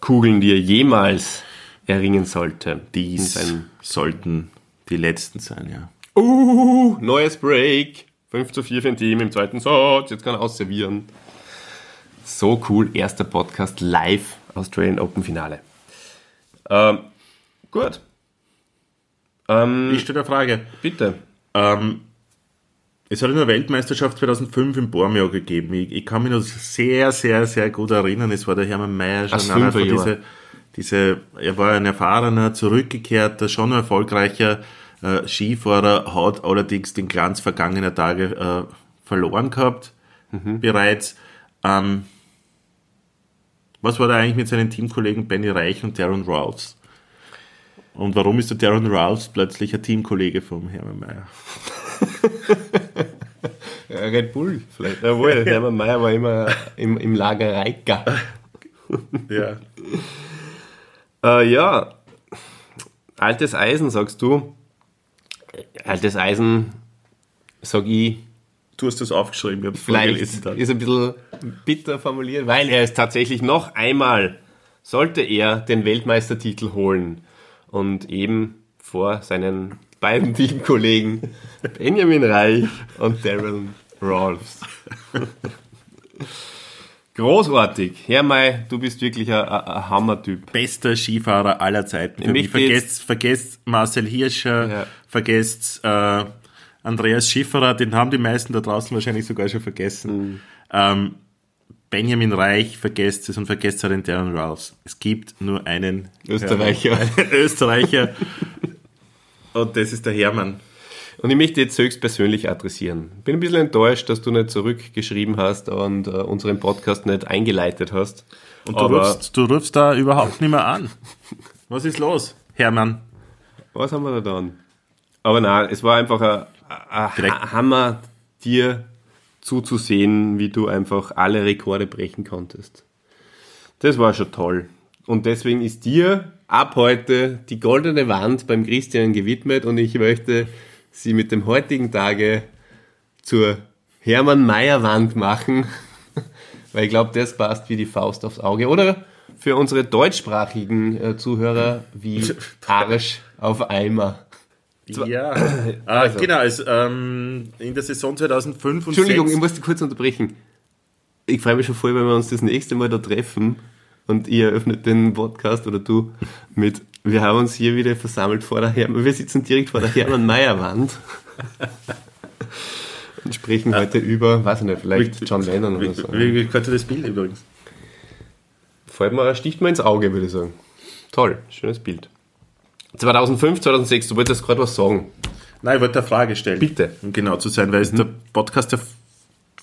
Kugeln, die er jemals erringen sollte? Dies sollten die letzten sein, ja. Uh, neues Break. 5 zu 4 für ein Team im zweiten Satz. Jetzt kann er ausservieren. So cool. Erster Podcast live. Australian Open Finale. Ähm, gut. Ähm, Ich stelle eine Frage. bitte. Ähm, es hat eine Weltmeisterschaft 2005 in Bormio gegeben. Ich, ich kann mich noch sehr, sehr, sehr gut erinnern. Es war der Hermann Mayer schon einer von diese, diese, er war ein erfahrener, zurückgekehrter, schon erfolgreicher äh, Skifahrer, hat allerdings den Glanz vergangener Tage äh, verloren gehabt, bereits. Ähm, was war da eigentlich mit seinen Teamkollegen Benny Reich und Darren Ralphs? Und warum ist der Darren Ralphs plötzlich ein Teamkollege vom Hermann Mayer? Red Bull vielleicht. Jawohl, Hermann Mayer war immer im, im Lager Reika. Ja. Äh, ja, altes Eisen, sagst du. Altes Eisen, sag ich, Du hast das aufgeschrieben, ich habe es vielleicht dann. ist ein bisschen bitter formuliert, weil er ist tatsächlich noch einmal, sollte er den Weltmeistertitel holen und eben vor seinen beiden Teamkollegen Benjamin Reich und Darren Rolfs. Großartig. Herr May, du bist wirklich ein, ein, Hammertyp. Bester Skifahrer aller Zeiten. Für Ich mich. Vergesst, vergesst Marcel Hirscher, Ja. vergesst äh, Andreas Schifferer, den haben die meisten da draußen wahrscheinlich sogar schon Mhm. vergessen. Ähm, Benjamin Reich, vergesst es und vergesst auch den Darren Ralphs. Es gibt nur einen Österreicher. Einen Österreicher. Und das ist der Hermann. Und ich möchte jetzt höchstpersönlich adressieren. Bin ein bisschen enttäuscht, dass du nicht zurückgeschrieben hast und äh, unseren Podcast nicht eingeleitet hast. Und du Aber rufst, du rufst da überhaupt nicht mehr an. Was ist los, Hermann? was haben wir da dann? Aber nein, es war einfach ein, ein Hammer, dir zuzusehen, wie du einfach alle Rekorde brechen konntest. Das war schon toll. Und deswegen ist dir ab heute die goldene Wand beim Christian gewidmet und ich möchte sie mit dem heutigen Tage zur Hermann Mayer Wand machen, weil ich glaube, das passt wie die Faust aufs Auge. Oder für unsere deutschsprachigen äh, Zuhörer wie Arsch auf Eimer. Ja, ah, genau. Also, ähm, in der Saison 2005 und Entschuldigung, 6 ich muss dich kurz unterbrechen. Ich freue mich schon voll, wenn wir uns das nächste Mal da treffen und ihr eröffnet den Podcast oder du mit, wir haben uns hier wieder versammelt vor der Hermann, wir sitzen direkt vor der Hermann-Meyer-Wand und sprechen heute über, weiß ich nicht, vielleicht John Lennon oder so. Wie, wie könnte das Bild übrigens? Fällt mir, sticht mir ins Auge, würde ich sagen. Toll, schönes Bild. 2005, 2006, du wolltest gerade was sagen. Nein, ich wollte eine Frage stellen. Bitte. Um genau zu sein, weil es der Podcast der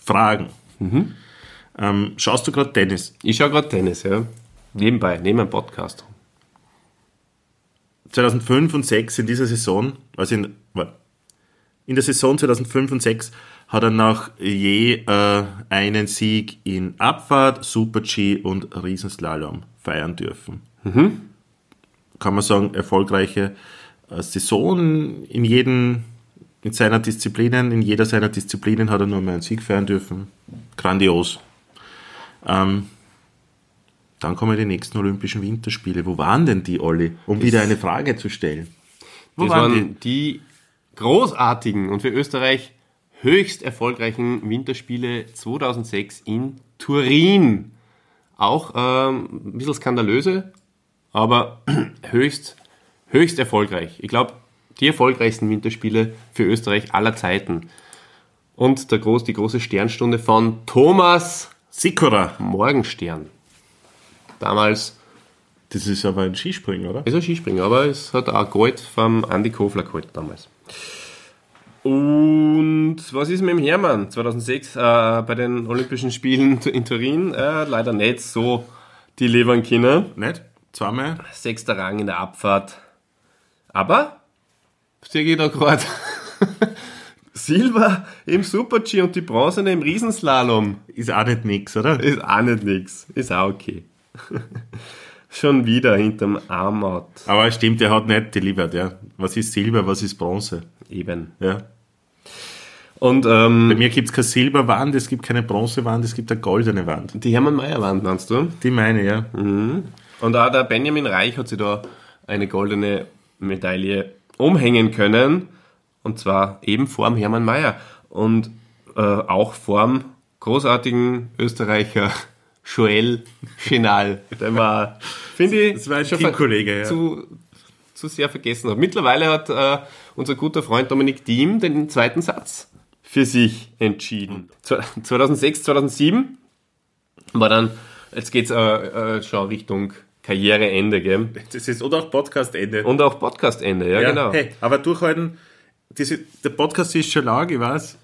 Fragen. Ähm, schaust du gerade Tennis? Ich schaue gerade Tennis, ja. Nebenbei, neben einem Podcast. 2005 und 6 in dieser Saison, also in, in der Saison 2005 und 6 hat er nach je äh, einen Sieg in Abfahrt, Super-G und Riesenslalom feiern dürfen. Kann man sagen, erfolgreiche äh, Saison in jedem, in seiner Disziplinen, in jeder seiner Disziplinen hat er nur mal einen Sieg feiern dürfen. Grandios. Ähm, dann kommen die nächsten Olympischen Winterspiele. Wo waren denn die, Olli? Um wieder eine Frage zu stellen. Wo Das waren waren die großartigen und für Österreich höchst erfolgreichen Winterspiele 2006 in Turin. Auch ähm, ein bisschen skandalöse, aber höchst, höchst erfolgreich. Ich glaube, die erfolgreichsten Winterspiele für Österreich aller Zeiten. Und der groß, die große Sternstunde von Thomas Sikora. Morgenstern. Damals Das ist aber ein Skispringen, oder? ist ein Skispringer, aber es hat auch Gold vom Andy Kofler geholt damals. Und was ist mit dem Hermann 2006 äh, bei den Olympischen Spielen in Turin? Äh, leider nicht so die Leverkinder. Nicht? Zweimal? Sechster Rang in der Abfahrt. Aber, da gerade, Silber im Super-G und die Bronzene im Riesenslalom. Ist auch nicht nix, oder? Ist auch nicht nix. Ist auch okay. Schon wieder hinterm Armout. Aber stimmt, er hat nicht delivered, ja. Was ist Silber, was ist Bronze? Eben. Ja. Und Bei ähm, mir gibt es keine Silberwand, es gibt keine Bronzewand, es gibt eine goldene Wand. die Hermann Mayer Wand, meinst du? Die meine, ja. Und auch der Benjamin Reich hat sich da eine goldene Medaille umhängen können. Und zwar eben vorm Hermann Mayer. Und äh, auch vorm großartigen Österreicher Joel Chenal. Der war, finde ich, Das war ein schon Teamkollege, ja. zu, zu sehr vergessen hat. Mittlerweile hat äh, unser guter Freund Dominik Thiem den zweiten Satz für sich entschieden. Zwe- 2006, 2007 war dann, jetzt geht's äh, äh, schon Richtung Karriereende, gell? Das ist, oder auch Podcast-Ende. Und auch Podcastende, ja, genau. Hey, aber durchhalten, diese, der Podcast ist schon lang, ich weiß.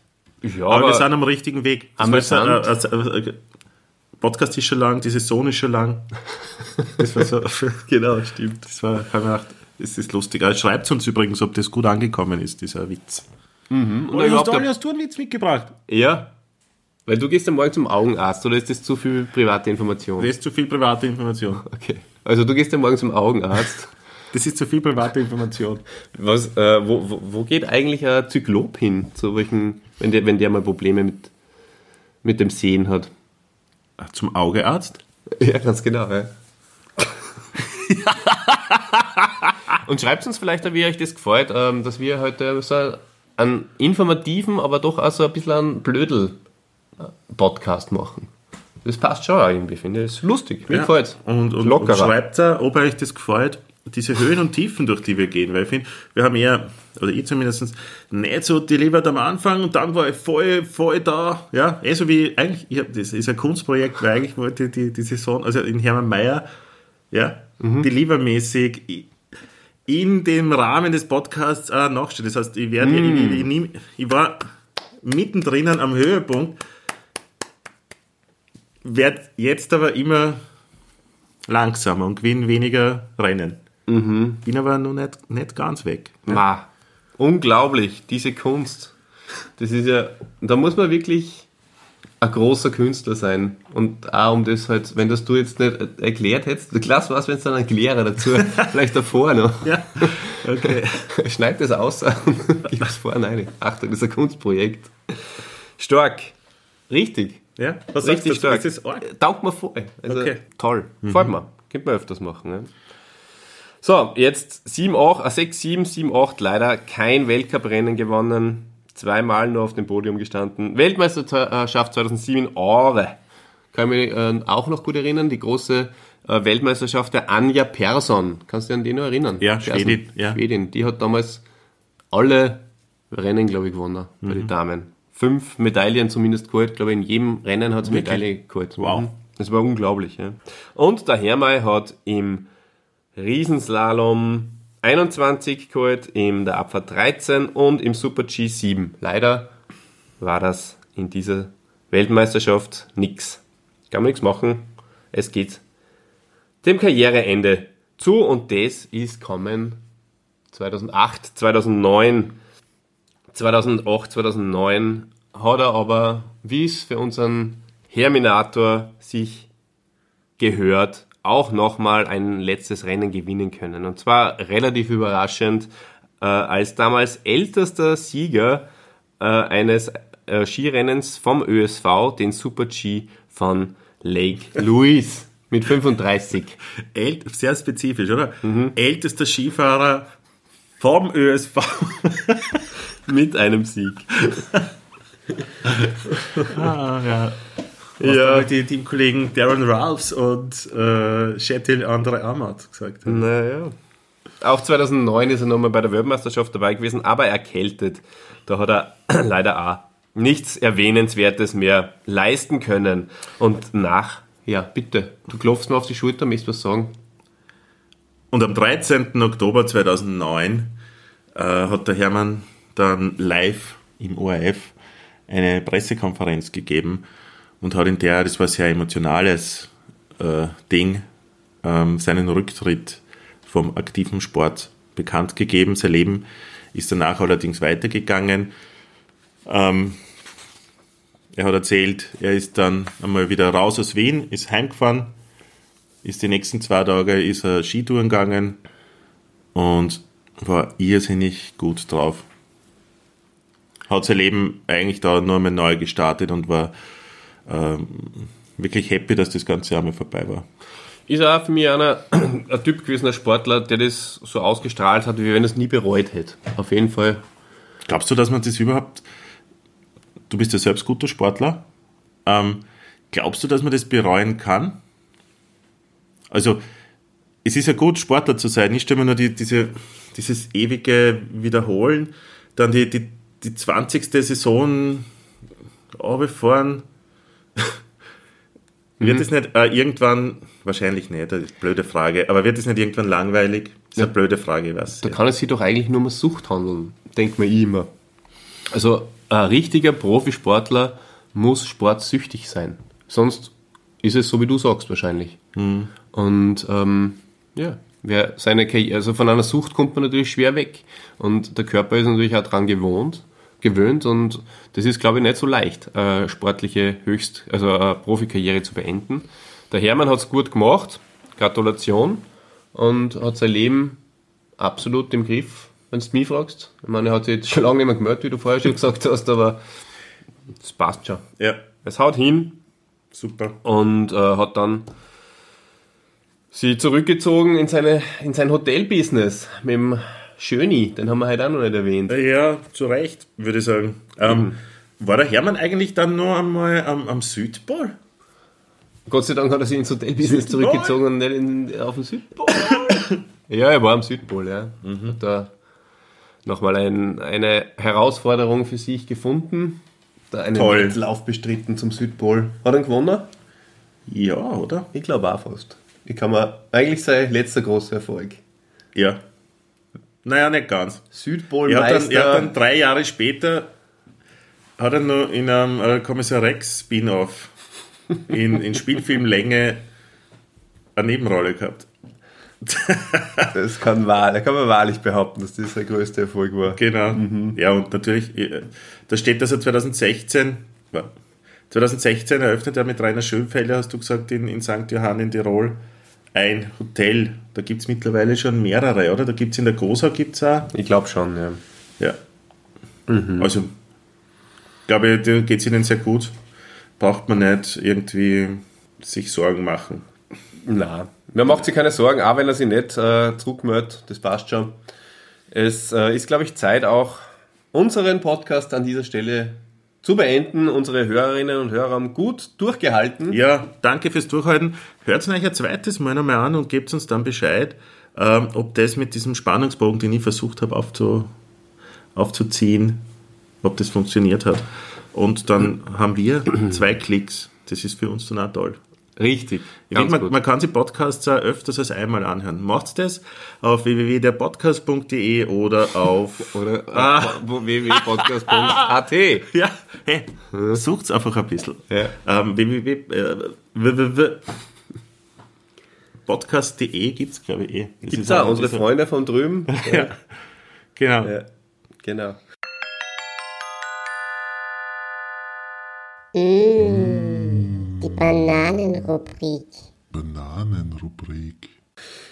Ja, Aber, aber, wir sind am richtigen Weg. Amüsant. äh, äh, äh, Podcast ist schon lang, die Saison ist schon lang. Das war so, genau, stimmt. das war, hab ich gedacht, das ist lustig. Also schreibt uns übrigens, ob das gut angekommen ist, dieser Witz. Und Oder überhaupt hast, du, hast du einen Witz mitgebracht? ja, weil du gehst ja morgen zum Augenarzt, oder ist das zu viel private Information? Das ist zu viel private Information. Okay. Also du gehst ja morgen zum Augenarzt. Das ist zu viel private Information. Was, äh, wo, wo, wo geht eigentlich ein Zyklop hin, zu welchen, wenn der, wenn der mal Probleme mit, mit dem Sehen hat? Ah, Zum Augearzt? Ja, ganz genau, ja. Und schreibt uns vielleicht, wie euch das gefällt, ähm, dass wir heute so einen informativen, aber doch auch so ein bisschen einen Blödel-Podcast machen. Das passt schon irgendwie, finde ich. Das ist lustig. Mir gefällt's. Und, und, und Lockerer. schreibt da, ob euch das gefällt, diese Höhen und Tiefen, durch die wir gehen. Weil ich finde, wir haben eher, oder ich zumindest, nicht so delivered am Anfang und dann war ich voll, voll da. Ja, eh so wie, eigentlich, ich hab, das ist ein Kunstprojekt, weil eigentlich wollte ich die, die Saison, also in Hermann Mayer, ja, delivermäßig i- in dem Rahmen des Podcasts auch nachstellen. Das heißt, ich werde, ich, ich, ich, nehm- ich war mittendrin am Höhepunkt, werde jetzt aber immer langsamer und gewinne weniger Rennen. Bin aber noch nicht, nicht ganz weg. Ma, unglaublich, diese Kunst. Das ist ja, da muss man wirklich ein großer Künstler sein. Und auch um das halt, wenn das du jetzt nicht erklärt hättest, klasse war es, wenn es dann einen Erklärer dazu, vielleicht davor noch. Ja, okay. Schneid das aus und gib es vorne rein. Achtung, das ist ein Kunstprojekt. Stark. Richtig. Ja, was Richtig stark. Das ist arg. Taugt mir voll. Also, Okay. Toll. Gefällt mir. Könnte man öfters machen. Ne? So, jetzt 7, 8, äh, 6, 7, 7, 8. Leider kein Weltcuprennen gewonnen. Zweimal nur auf dem Podium gestanden. Weltmeisterschaft 2007 in Aare. Kann mich äh, auch noch gut erinnern. Die große äh, Weltmeisterschaft der Anja Persson. Kannst du dich an die noch erinnern? Ja, Persson. Schwedin, ja. Schwedin. Die hat damals alle Rennen, glaube ich, gewonnen bei Mhm. den Damen. Fünf Medaillen zumindest geholt. glaube, in jedem Rennen hat sie Medaille geholt. Wow. Mhm. Das war unglaublich. Ja. Und der Hermay hat im Riesenslalom 21 geholt, in der Abfahrt 13 und im Super G 7. Leider war das in dieser Weltmeisterschaft nix. Kann man nichts machen. Es geht dem Karriereende zu und das ist kommen 2008, 2009. 2008, 2009 hat er aber, wie es für unseren Herminator sich gehört, auch nochmal ein letztes Rennen gewinnen können. Und zwar relativ überraschend, äh, als damals ältester Sieger äh, eines äh, Skirennens vom ÖSV, den Super G von Lake Louise mit 35. Ält, sehr spezifisch, oder? Ältester Skifahrer vom ÖSV. Mit einem Sieg. ah, ja. Was Ja. ja. die Teamkollegen Darren Ralphs und äh, Shetil Andre Amat gesagt haben. Naja. Auch 2009 ist er nochmal bei der Weltmeisterschaft dabei gewesen, aber erkältet. Da hat er leider auch nichts Erwähnenswertes mehr leisten können. Und nach, ja, bitte, du klopfst mir auf die Schulter, möchtest was sagen? Und am 13. Oktober 2009 äh, hat der Hermann dann live im ORF eine Pressekonferenz gegeben und hat in der, das war ein sehr emotionales äh, Ding, ähm, seinen Rücktritt vom aktiven Sport bekannt gegeben. Sein Leben ist danach allerdings weitergegangen. Ähm, er hat erzählt, er ist dann einmal wieder raus aus Wien, ist heimgefahren, ist die nächsten zwei Tage ist er Skitouren gegangen und war irrsinnig gut drauf. Hat sein Leben eigentlich da nur einmal neu gestartet und war wirklich happy, dass das ganze Jahr mal vorbei war. Ist auch für mich einer, ein Typ gewesen, ein Sportler, der das so ausgestrahlt hat, wie wenn er es nie bereut hätte. Auf jeden Fall. Glaubst du, dass man das überhaupt, du bist ja selbst guter Sportler, ähm, glaubst du, dass man das bereuen kann? Also, es ist ja gut, Sportler zu sein, nicht immer nur die, diese, dieses ewige Wiederholen, dann die, die, die 20. Saison runterfahren. Wird es nicht äh, irgendwann, wahrscheinlich nicht, das ist eine blöde Frage, aber wird es nicht irgendwann langweilig? Das ist eine blöde Frage, weiß. Da kann es sich doch eigentlich nur um Sucht handeln, denkt man immer. Also ein richtiger Profisportler muss sportsüchtig sein. Sonst ist es so, wie du sagst, wahrscheinlich. Und ähm, ja, wer seine Karriere, also von einer Sucht kommt man natürlich schwer weg. Und der Körper ist natürlich auch dran gewohnt, gewöhnt und das ist, glaube ich, nicht so leicht, äh, sportliche Höchst, also eine Profikarriere zu beenden. Der Hermann hat es gut gemacht, Gratulation, und hat sein Leben absolut im Griff, wenn du mich fragst. Ich meine, er hat sich jetzt schon lange nicht mehr gemeldet, wie du vorher schon gesagt hast, aber es passt schon. Ja, Es haut hin, super. und äh, hat dann sie zurückgezogen in, seine, in sein Hotelbusiness mit dem Schöni, den haben wir heute auch noch nicht erwähnt. Ja, zu Recht, würde ich sagen. Ähm, War der Hermann eigentlich dann noch einmal am, am Südpol? Gott sei Dank hat er sich ins Hotelbusiness Südpol? zurückgezogen und nicht in, auf den Südpol. ja, er war am Südpol, ja. Hat da nochmal ein, eine Herausforderung für sich gefunden. Da einen Toll. Wettlauf bestritten zum Südpol. Hat er gewonnen? Ja, oder? Ich glaube auch fast. Ich kann mir eigentlich sein letzter großer Erfolg. Ja. Naja, nicht ganz. Er hat, dann, er hat dann drei Jahre später hat er noch in einem äh, Kommissar Rex Spin-off in, in Spielfilmlänge eine Nebenrolle gehabt. Das kann, wahr, da kann man wahrlich behaupten, dass das der größte Erfolg war. Genau. Ja, und natürlich, äh, da steht, dass er 2016, war- 2016 eröffnet er mit Rainer Schönfelder, hast du gesagt, in, in St. Johann in Tirol, ein Hotel. Da gibt es mittlerweile schon mehrere, oder? Da gibt es in der Gosau gibt's auch. Ich glaube schon, ja. Ja. Also, glaube ich, da geht es ihnen sehr gut. Braucht man nicht irgendwie sich Sorgen machen. Nein, man macht sich keine Sorgen, auch wenn er sich nicht äh, zurückmeldet, das passt schon. Es äh, ist, glaube ich, Zeit auch, unseren Podcast an dieser Stelle zu beenden. Unsere Hörerinnen und Hörer haben gut durchgehalten. Ja, danke fürs Durchhalten. Hört es euch ein zweites Mal nochmal an und gebt uns dann Bescheid, ähm, ob das mit diesem Spannungsbogen, den ich versucht habe aufzu, aufzuziehen, ob das funktioniert hat. Und dann haben wir zwei Klicks. Das ist für uns dann auch toll. Richtig, Ich ganz man, gut. man kann sich Podcasts auch öfters als einmal anhören. Macht das auf www.derpodcast.de oder auf Oder Ah. www.podcast.at. Ja, hey, sucht's einfach ein bisschen. Ja. Ähm, www. Äh. Podcast.de gibt's, glaube ich, eh. Gibt's ist auch unsere Freunde von drüben. Ja, genau. ja, genau. Die Bananenrubrik. Bananenrubrik.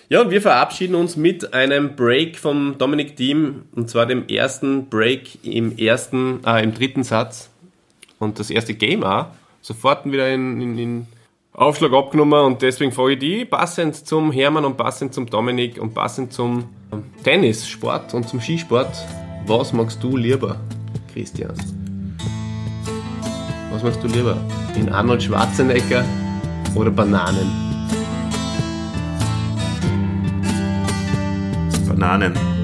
Ja, und wir verabschieden uns mit einem Break vom Dominik Team und zwar dem ersten Break im ersten, äh, im dritten Satz und das erste Game auch. Sofort wieder in, in, in Aufschlag abgenommen und deswegen frage ich die, passend zum Hermann und passend zum Dominik und passend zum Tennis, Sport und zum Skisport, was magst du lieber, Christian? Was magst du lieber? In Arnold Schwarzenegger oder Bananen? Bananen.